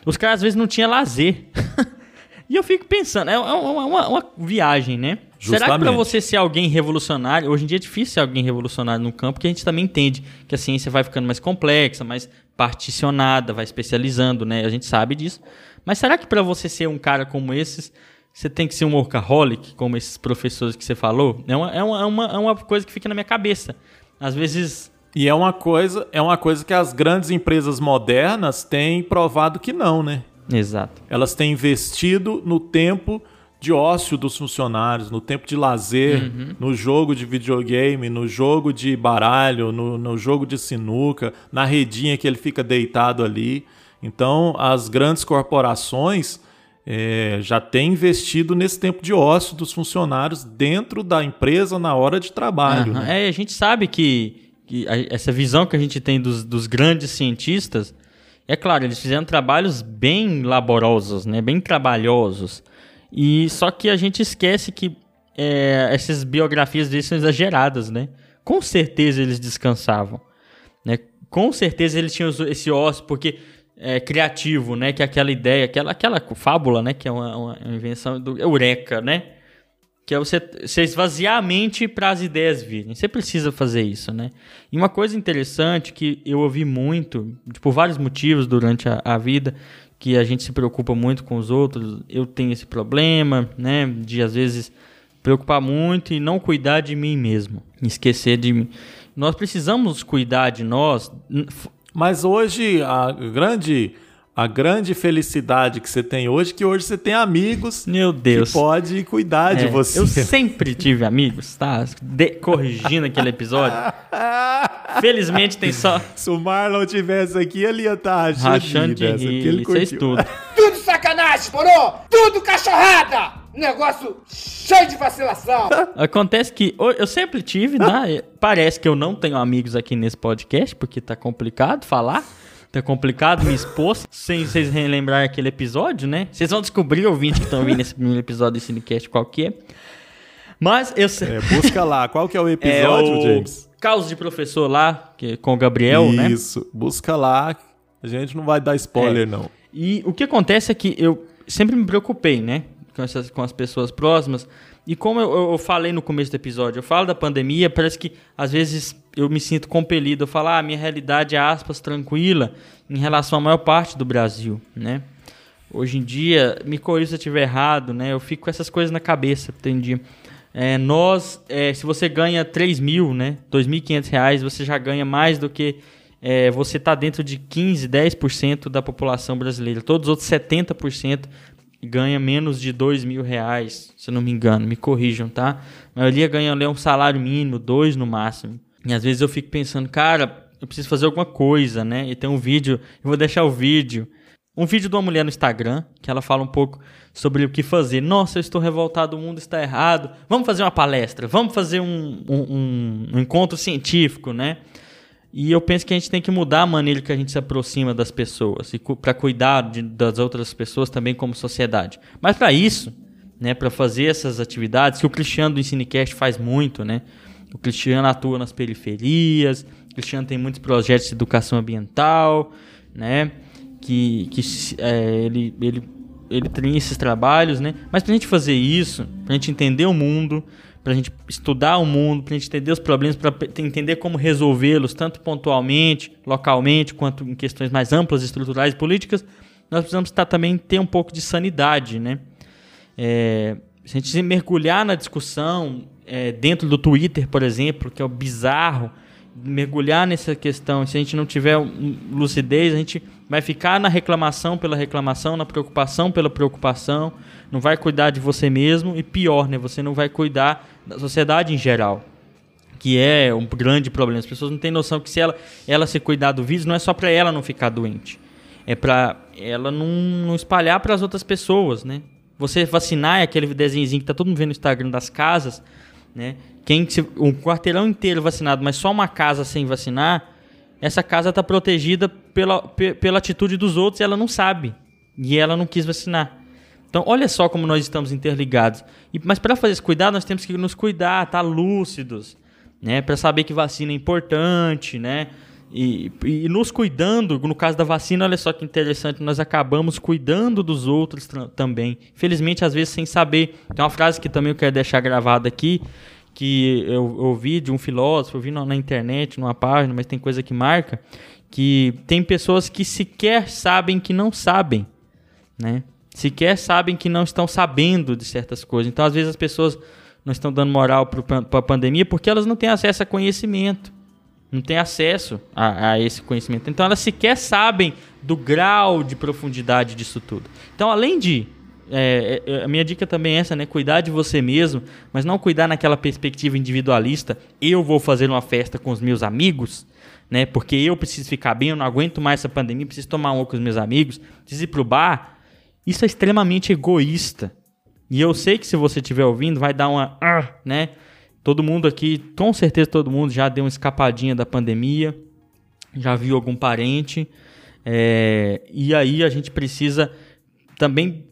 Os caras às vezes não tinham lazer. e eu fico pensando, é uma, uma- uma viagem, né? Será que para Justamente. você ser alguém revolucionário, hoje em dia é difícil ser alguém revolucionário no campo, porque a gente também entende que a ciência vai ficando mais complexa, mais particionada, vai especializando, né? A gente sabe disso. Mas será que para você ser um cara como esses, você tem que ser um workaholic, como esses professores que você falou? É uma, é uma, é uma, é uma coisa que fica na minha cabeça. Às vezes E é uma coisa, é uma coisa que as grandes empresas modernas têm provado que não, né? Exato. Elas têm investido no tempo de ócio dos funcionários, no tempo de lazer, Uhum. no jogo de videogame, no jogo de baralho, no, no jogo de sinuca, na redinha que ele fica deitado ali. Então, as grandes corporações eh, já têm investido nesse tempo de ócio dos funcionários dentro da empresa na hora de trabalho. Aham. né? É, a gente sabe que, que a- essa visão que a gente tem dos, dos grandes cientistas, é claro, eles fizeram trabalhos bem laborosos, né? Bem trabalhosos. E só que a gente esquece que é, essas biografias deles são exageradas, né? Com certeza eles descansavam, né? Com certeza eles tinham esse ócio, porque é criativo, né? Que é aquela ideia, aquela, aquela fábula, né? Que é uma, uma invenção do Eureka, né? Que é você, você esvaziar a mente para as ideias virem. Você precisa fazer isso, né? E uma coisa interessante que eu ouvi muito, por vários motivos durante a, a vida, que a gente se preocupa muito com os outros. Eu tenho esse problema, né? De às vezes preocupar muito e não cuidar de mim mesmo. Esquecer de mim. Nós precisamos cuidar de nós. Mas hoje a grande a grande felicidade que você tem hoje é que hoje você tem amigos Meu Deus. que pode cuidar de É, você. Eu sempre tive amigos, tá? De- corrigindo aquele episódio. Felizmente tem só Se o Marlon tivesse aqui, ele ia estar rachando de rir. É tudo. Tudo sacanagem, porô! Tudo cachorrada! Negócio cheio de vacilação! Acontece que eu sempre tive, né? Parece que eu não tenho amigos aqui nesse podcast, porque tá complicado falar. Tá complicado me expor sem vocês relembrarem aquele episódio, né? Vocês vão descobrir, ouvintes que estão ouvindo esse primeiro episódio do Cinecast, qual que é. Mas eu sei. É, busca lá, qual que é o É episódio, o James? Caos de Professor lá, que, com o Gabriel, né? Isso, busca lá. A gente não vai dar spoiler, É. não. E o que acontece é que eu sempre me preocupei, né? Com, essas, com as pessoas próximas. E como eu, eu- falei no começo do episódio, eu falo da pandemia, parece que às vezes eu me sinto compelido a falar, ah, minha realidade é aspas tranquila em relação à maior parte do Brasil, né? Hoje em dia, me corrija se eu estiver errado, né? Eu fico com essas coisas na cabeça, entendi. É, nós, é, se você ganha 3 mil, né? 2.500 reais, você já ganha mais do que é, você está dentro de 15, 10% da população brasileira. Todos os outros 70% ganha menos de 2 mil reais, se não me engano. Me corrijam, tá? A maioria ganha ali um salário mínimo, dois no máximo. E às vezes eu fico pensando, cara, eu preciso fazer alguma coisa, né? E tem um vídeo, eu vou deixar o vídeo um vídeo de uma mulher no Instagram, que ela fala um pouco sobre o que fazer. Nossa, eu estou revoltado, o mundo está errado. Vamos fazer uma palestra, vamos fazer um, um- um encontro científico, né? E eu penso que a gente tem que mudar a maneira que a gente se aproxima das pessoas e para cuidar de- das outras pessoas também como sociedade. Mas para isso, né, para fazer essas atividades que o Cristiano do Ensinecast faz muito, né? O Cristiano atua nas periferias, o Cristiano tem muitos projetos de educação ambiental, né? Que, que é, ele, ele, ele tem esses trabalhos, né? Mas para a gente fazer isso, para a gente entender o mundo, para a gente estudar o mundo, para a gente entender os problemas, para entender como resolvê-los, tanto pontualmente, localmente, quanto em questões mais amplas, estruturais políticas, nós precisamos tá, também ter um pouco de sanidade, né? É, se a gente mergulhar na discussão é, dentro do Twitter, por exemplo, que é o bizarro, mergulhar nessa questão, se a gente não tiver lucidez, a gente vai ficar na reclamação pela reclamação, na preocupação pela preocupação, não vai cuidar de você mesmo e pior, né? Você não vai cuidar da sociedade em geral que é um grande problema. As pessoas não têm noção que se ela, ela se cuidar do vírus, não é só para ela não ficar doente. É para ela não, não espalhar para as outras pessoas, né? Você vacinar é aquele desenhozinho que tá todo mundo vendo no Instagram das casas, né? Quem se, um quarteirão inteiro vacinado, mas só uma casa sem vacinar, essa casa tá protegida pela, pe- pela atitude dos outros e ela não sabe. E ela não quis vacinar. Então, olha só como nós estamos interligados. E, mas para fazer esse cuidado, nós temos que nos cuidar, estar lúcidos, né? Para saber que vacina é importante, né? E, e nos cuidando, no caso da vacina, olha só que interessante, nós acabamos cuidando dos outros também. Infelizmente, às vezes, sem saber. Tem uma frase que também eu quero deixar gravada aqui, que eu ouvi de um filósofo, eu vi na na internet, numa página, mas tem coisa que marca, que tem pessoas que sequer sabem que não sabem né? Sequer sabem que não estão sabendo de certas coisas. Então, às vezes, as pessoas não estão dando moral para a pandemia porque elas não têm acesso a conhecimento. Não têm acesso a, a esse conhecimento. Então, elas sequer sabem do grau de profundidade disso tudo. Então, além de é, é, a minha dica também é essa, né? Cuidar de você mesmo, mas não cuidar naquela perspectiva individualista. Eu vou fazer uma festa com os meus amigos, né? Porque eu preciso ficar bem, eu não aguento mais essa pandemia, preciso tomar um com os meus amigos, preciso ir pro bar. Isso é extremamente egoísta. E eu sei que se você estiver ouvindo, vai dar uma, ah, né? Todo mundo aqui, com certeza todo mundo já deu uma escapadinha da pandemia, já viu algum parente. É, e aí a gente precisa também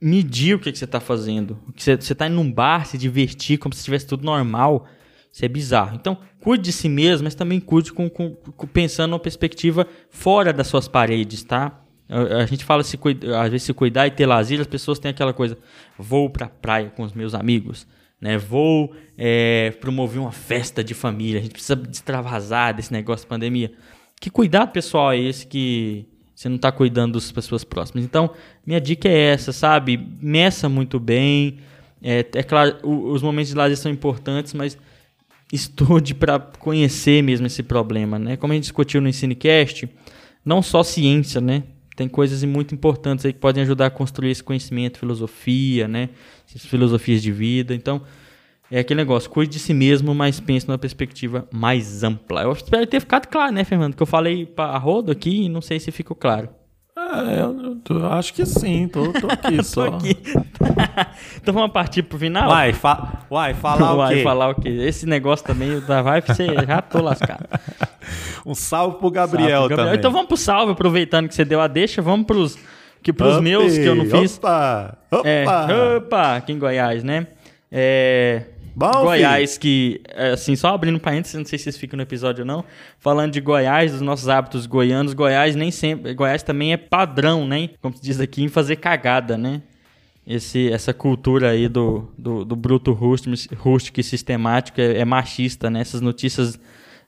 medir o que, que você está fazendo. Você está indo num bar, se divertir como se estivesse tudo normal. Isso é bizarro. Então, cuide de si mesmo, mas também cuide com, com, com pensando numa perspectiva fora das suas paredes, tá? A, a gente fala se cuida, às vezes se cuidar e ter lazer, as pessoas têm aquela coisa, vou pra praia com os meus amigos, né? Vou é, promover uma festa de família, a gente precisa extravasar desse negócio de pandemia. Que cuidado pessoal é esse que você não está cuidando das pessoas próximas? Então, minha dica é essa, sabe? Meça muito bem. É, é claro, os momentos de lazer são importantes, mas estude para conhecer mesmo esse problema, né? Como a gente discutiu no EnsineCast, não só ciência, né? Tem coisas muito importantes aí que podem ajudar a construir esse conhecimento, filosofia, né? Filosofias de vida. Então, é aquele negócio, cuide de si mesmo, mas pense numa perspectiva mais ampla. Eu espero ter ficado claro, né, Fernando? Que eu falei para rodo aqui e não sei se ficou claro. Ah, eu, eu acho que sim, tô, tô aqui só. tô aqui. então vamos partir pro final? Uai, fa uai falar o quê? Uai, falar o quê? Esse negócio também da vai você já tô lascado. um salve pro Gabriel, salve pro Gabriel, também. Então vamos pro salve, aproveitando que você deu a deixa, vamos pros, que pros Ope, meus que eu não fiz. Opa! Opa! É, opa, aqui em Goiás, né? É, Bom, Goiás, filho. que, assim, só abrindo parênteses, não sei se vocês ficam no episódio ou não, falando de Goiás, dos nossos hábitos goianos, Goiás nem sempre. Goiás também é padrão, né? Como se diz aqui, em fazer cagada, né? Esse, essa cultura aí do, do, do bruto rústico, rústico e sistemático é, é, machista, né? Essas notícias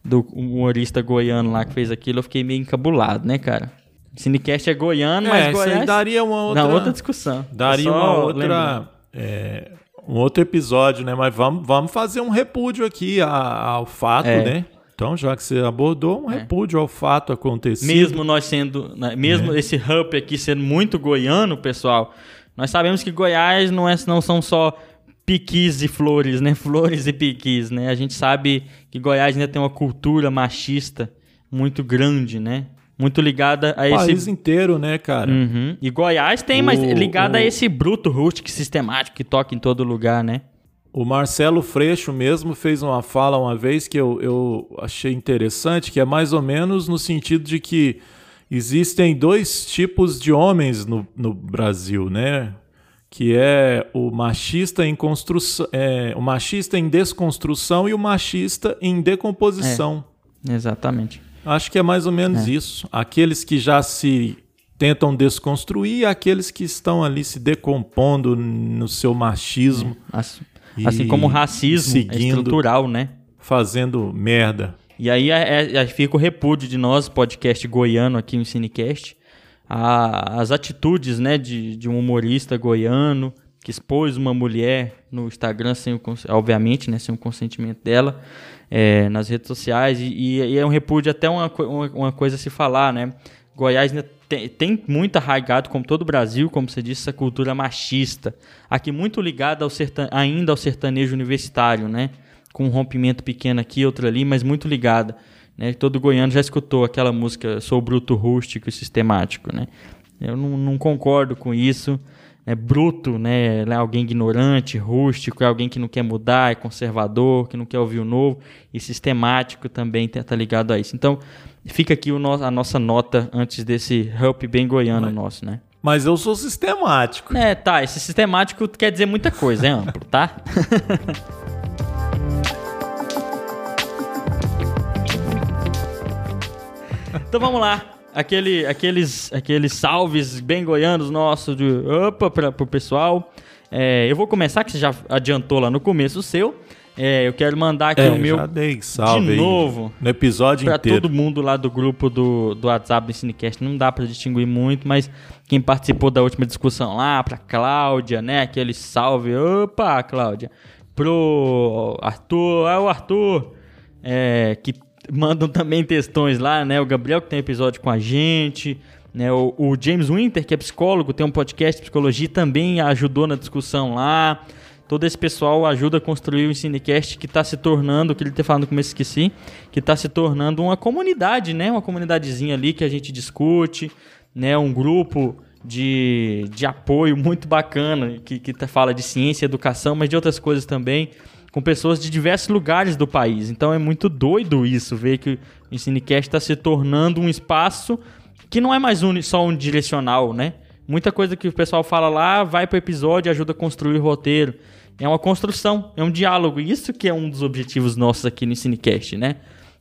do humorista goiano lá que fez aquilo, eu fiquei meio encabulado, né, cara? Cinecast é goiano, é, mas Goiás... daria uma outra... Não, outra discussão. Daria uma outra... É, um outro episódio, né? Mas vamos, vamos fazer um repúdio aqui ao fato, é. né? Então, já que você abordou, um é. repúdio ao fato acontecido. Mesmo nós sendo, né, mesmo é. esse hub aqui sendo muito goiano, pessoal, nós sabemos que Goiás não, é, não são só piquis e flores, né? Flores e piquis, né? A gente sabe que Goiás ainda tem uma cultura machista muito grande, né? Muito ligada a esse. O país inteiro, né, cara? Uhum. E Goiás tem, o, mas ligada o... a esse bruto rústico sistemático que toca em todo lugar, né? O Marcelo Freixo mesmo fez uma fala uma vez que eu, eu achei interessante, que é mais ou menos no sentido de que existem dois tipos de homens no, no Brasil, né? Que é o machista em construção, é, o machista em desconstrução e o machista em decomposição. É, exatamente. Acho que é mais ou menos é. isso. Aqueles que já se tentam desconstruir aqueles que estão ali se decompondo no seu machismo. É. Assim, assim como o racismo é seguindo, é estrutural, né? Fazendo merda. E aí é, é, fica o repúdio de nós, podcast goiano aqui no Cinecast, a, as atitudes né, de, de um humorista goiano que expôs uma mulher no Instagram, sem o, obviamente, né, sem o consentimento dela é, nas redes sociais e, e, é um repúdio até uma, uma, coisa a se falar, né? Goiás ainda tem, tem muito arraigado, como todo o Brasil, como você disse, essa cultura machista. Aqui muito ligada ao ainda ao sertanejo universitário, né? Com um rompimento pequeno aqui, outro ali, mas muito ligada. Né? Todo goiano já escutou aquela música Sou Bruto Rústico e Sistemático, né? Eu não, não concordo com isso é bruto, né? É alguém ignorante, rústico, é alguém que não quer mudar, é conservador, que não quer ouvir o novo, e sistemático também está ligado a isso. Então, fica aqui o no, a nossa nota antes desse help bem goiano mas, nosso, né? Mas eu sou sistemático. É, tá. Esse sistemático quer dizer muita coisa, é amplo, tá? então vamos lá aquele, aqueles, aqueles salves bem goianos nossos de opa para o pessoal. É, eu vou começar, que você já adiantou lá no começo o seu. É, eu quero mandar aqui é, o meu já dei salve de novo no episódio pra inteiro. todo mundo lá do grupo do, do WhatsApp do Cinecast. Não dá para distinguir muito, mas quem participou da última discussão lá, pra Cláudia, né? Aquele salve, opa, Cláudia. Pro Arthur, é o Arthur, é, que mandam também textões lá, né? O Gabriel que tem episódio com a gente, Né? O, o James Winter, que é psicólogo, tem um podcast de psicologia, também ajudou na discussão lá. Todo esse pessoal ajuda a construir o Ensinecast que está se tornando, que ele ter falado no começo esqueci, que está se tornando uma comunidade, né? Uma comunidadezinha ali que a gente discute, né? Um grupo de, de apoio muito bacana, que, que tá- fala de ciência, educação, mas de outras coisas também, com pessoas de diversos lugares do país. Então é muito doido isso, ver que o Ensinecast está se tornando um espaço que não é mais uni- só um direcional, né? Muita coisa que o pessoal fala lá vai para o episódio ajuda a construir o roteiro. É uma construção, é um diálogo. Isso que é um dos objetivos nossos aqui no Cinecast, né?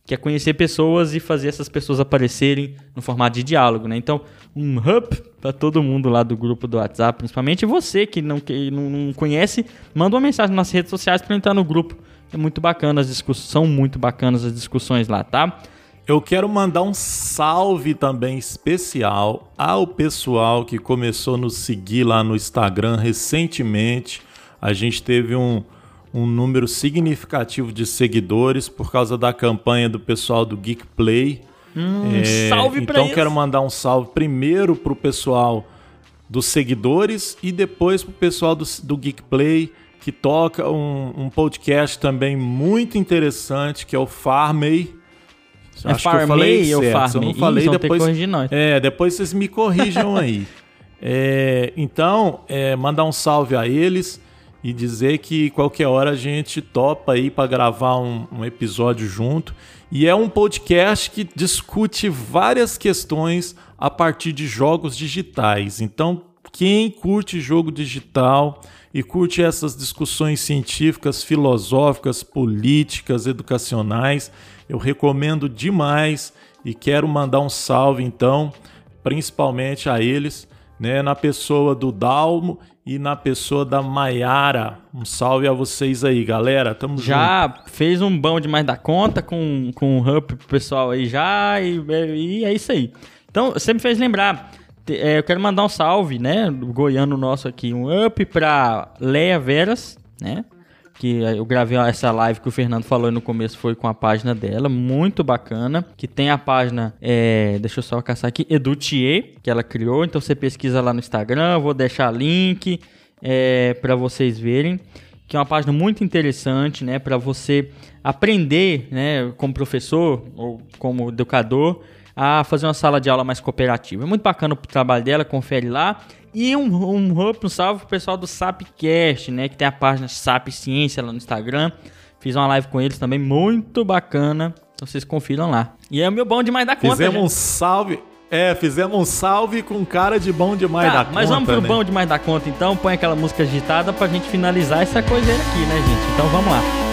Que é conhecer pessoas e fazer essas pessoas aparecerem no formato de diálogo, né? Então, um hub para todo mundo lá do grupo do WhatsApp, principalmente você que não, que não, conhece, manda uma mensagem nas redes sociais para entrar no grupo. É muito bacana as discussões, são muito bacanas as discussões lá, tá? Eu quero mandar um salve também especial ao pessoal que começou a nos seguir lá no Instagram recentemente. A gente teve um, um número significativo de seguidores por causa da campanha do pessoal do Geek Play. Hum, É, salve pra Então eles. quero mandar um salve primeiro pro pessoal dos seguidores e depois pro pessoal do, do Geek Play que toca um, um podcast também muito interessante que é o Farmei. É ou Se eu Farmei? não Ih, falei vão ter que depois. corrigir nós. É, depois vocês me corrijam aí. É, então, é, mandar um salve a eles e dizer que qualquer hora a gente topa aí para gravar um, um episódio junto. E é um podcast que discute várias questões a partir de jogos digitais. Então, quem curte jogo digital e curte essas discussões científicas, filosóficas, políticas, educacionais, eu recomendo demais e quero mandar um salve então, principalmente a eles, né, na pessoa do Dalmo e na pessoa da Maiara. Um salve a vocês aí, galera. Tamo junto. Já fez um bom demais da conta com, com o Up pro pessoal aí já e, e é isso aí. Então, você me fez lembrar. é, eu quero mandar um salve, né? Do goiano nosso aqui. Um up pra Leia Veras, né? Que eu gravei essa live que o Fernando falou no começo, foi com a página dela, muito bacana. Que tem a página, é, deixa eu só caçar aqui, Edutier, que ela criou. Então você pesquisa lá no Instagram, vou deixar link é, para vocês verem que é uma página muito interessante, né, para você aprender, né, como professor ou como educador, a fazer uma sala de aula mais cooperativa. É muito bacana o trabalho dela, confere lá. E um, um up, um salve pro pessoal do Sapcast, né, que tem a página Sap Ciência lá no Instagram. Fiz uma live com eles também, muito bacana. Então vocês confiram lá. E é o meu bom demais da conta. Fizemos gente. um salve. É, fizemos um salve com cara de bom demais Tá, da mas conta. vamos pro né? bom demais da conta então. Põe aquela música agitada pra gente finalizar essa coisa aqui, né, gente? Então vamos lá.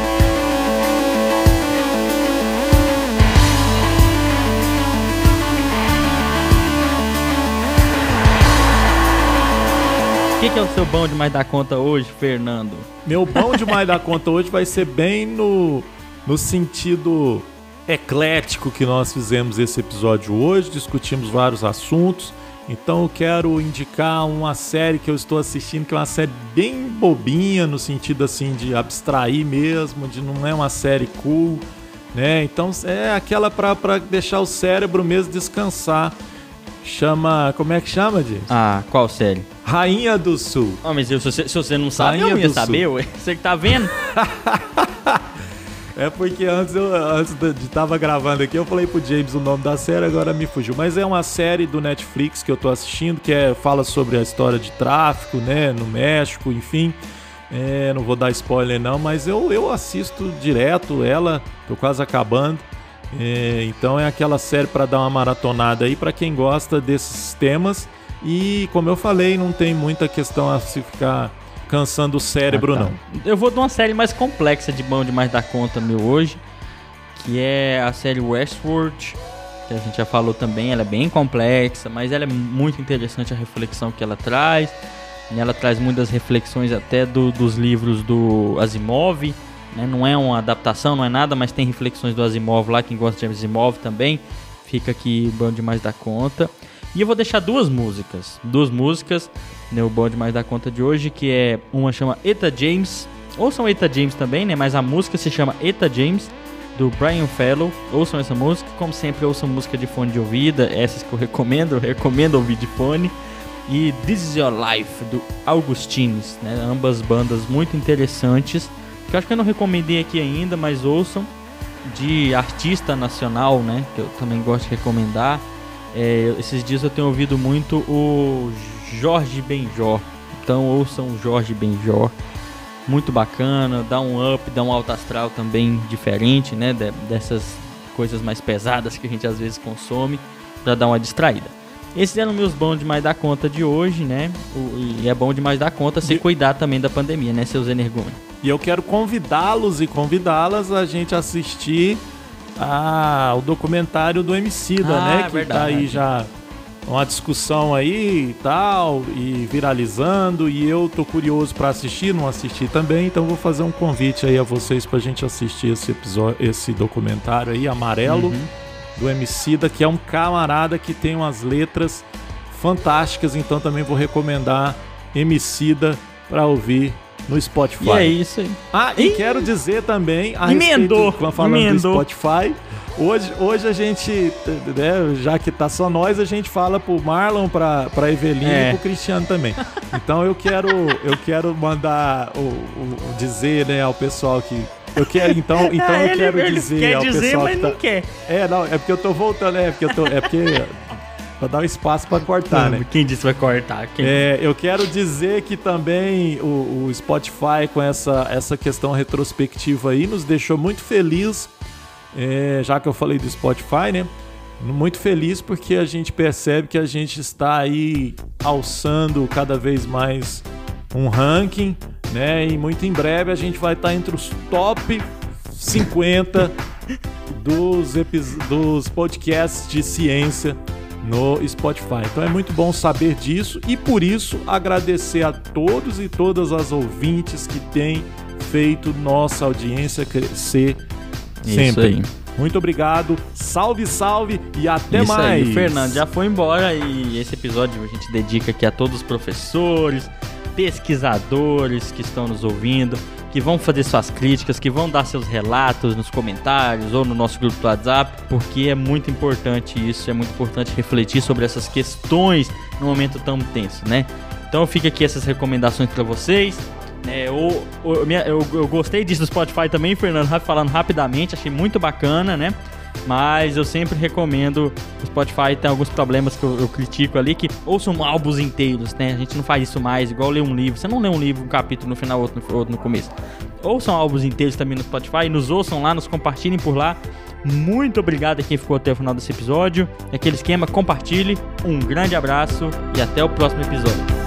Que, que é o seu bom demais da conta hoje, Fernando? Meu bom demais da conta hoje vai ser bem no, no sentido eclético que nós fizemos esse episódio hoje. Discutimos vários assuntos. Então eu quero indicar uma série que eu estou assistindo, que é uma série bem bobinha, no sentido assim de abstrair mesmo, de não é uma série cool, né? Então é aquela para deixar o cérebro mesmo descansar. Chama. Como é que chama, James? Ah, qual série? Rainha do Sul. Ah, mas eu, se, você, se você não sabe, Rainha eu ia saber, ué. Você que tá vendo? É porque antes eu antes de de tava gravando aqui, eu falei pro James o nome da série, agora me fugiu. Mas é uma série do Netflix que eu tô assistindo, que é, fala sobre a história de tráfico, né, no México, enfim. É, não vou dar spoiler não, mas eu, eu assisto direto ela, tô quase acabando. É, então é aquela série para dar uma maratonada aí para quem gosta desses temas. E como eu falei, não tem muita questão a se ficar cansando o cérebro Ah, tá. não. Eu vou de uma série mais complexa de bom demais da conta meu hoje, que é a série Westworld, que a gente já falou também, ela é bem complexa, mas ela é muito interessante a reflexão que ela traz. E ela traz muitas reflexões até do- dos livros do Asimov, né? Não é uma adaptação, não é nada, mas tem reflexões do Asimov lá, quem gosta de Asimov também. Fica aqui bom demais da conta. E eu vou deixar duas músicas. Duas músicas, né, o bom demais da conta de hoje, que é uma chama Eta James, ou são Eta James também, né? Mas a música se chama Eta James, do Brian Fellow. Ouçam essa música, como sempre, ouçam música de fone de ouvido, essas que eu recomendo, eu recomendo ouvir de fone. E This Is Your Life, do Augustines, né? Ambas bandas muito interessantes, que acho que eu não recomendei aqui ainda, mas ouçam. De artista nacional, né? Que eu também gosto de recomendar. É, esses dias eu tenho ouvido muito o Jorge Benjor. Então ouçam o Jorge Benjor. Muito bacana, dá um up, dá um alto astral também diferente, né? de- dessas coisas mais pesadas que a gente às vezes consome, para dar uma distraída. Esses eram meus bons demais da conta de hoje, né? E é bom demais da conta se cuidar também da pandemia, né, seus energúmenos? E eu quero convidá-los e convidá-las a gente assistir a, o documentário do Emicida, Ah, né? Que verdade. tá aí já uma discussão aí e tal, e viralizando, e eu tô curioso pra assistir, não assisti também, então vou fazer um convite aí a vocês pra gente assistir esse episódio, esse documentário aí, Amarelo, Uhum. Do Emicida, que é um camarada que tem umas letras fantásticas, então também vou recomendar Emicida pra ouvir no Spotify. E é isso aí. Ah, e quero dizer também a Emendou, respeito, falando emendou. do Spotify. Hoje, hoje a gente, né, já que tá só nós, a gente fala pro Marlon, pra, pra Evelina É. e pro Cristiano também. Então eu quero, eu quero mandar o- o dizer, né, ao pessoal que eu quero, então, então Ah, eu ele- quero ele dizer quer ao dizer, pessoal mas que não tá- quer. É, não, é porque eu tô voltando, é porque eu tô, é porque pra dar um espaço pra cortar, né? Quem disse vai cortar? Quem? É, eu quero dizer que também o, o Spotify, com essa, essa questão retrospectiva aí, nos deixou muito feliz, é, já que eu falei do Spotify, né? Muito feliz porque a gente percebe que a gente está aí alçando cada vez mais um ranking, né? E muito em breve a gente vai estar entre os top 50 dos, dos podcasts de ciência no Spotify. Então é muito bom saber disso e por isso agradecer a todos e todas as ouvintes que têm feito nossa audiência crescer Isso sempre. aí. Muito obrigado, salve, salve e até Isso mais. aí, Fernando já foi embora e esse episódio a gente dedica aqui a todos os professores, pesquisadores que estão nos ouvindo, que vão fazer suas críticas, que vão dar seus relatos nos comentários ou no nosso grupo do WhatsApp, porque é muito importante isso, é muito importante refletir sobre essas questões num momento tão tenso, né? Então fica aqui essas recomendações para vocês. É, o- minha- eu, eu gostei disso do Spotify também, Fernando, falando rapidamente, achei muito bacana, né? Mas eu sempre recomendo o Spotify, tem alguns problemas que eu, eu critico ali, que ouçam álbuns inteiros, né? A gente não faz isso mais, igual ler um livro. Você não lê um livro, um capítulo no final, outro no, outro no começo. Ouçam álbuns inteiros também no Spotify, nos ouçam lá, nos compartilhem por lá. Muito obrigado a quem ficou até o final desse episódio. Aquele esquema, compartilhe. Um grande abraço e até o próximo episódio.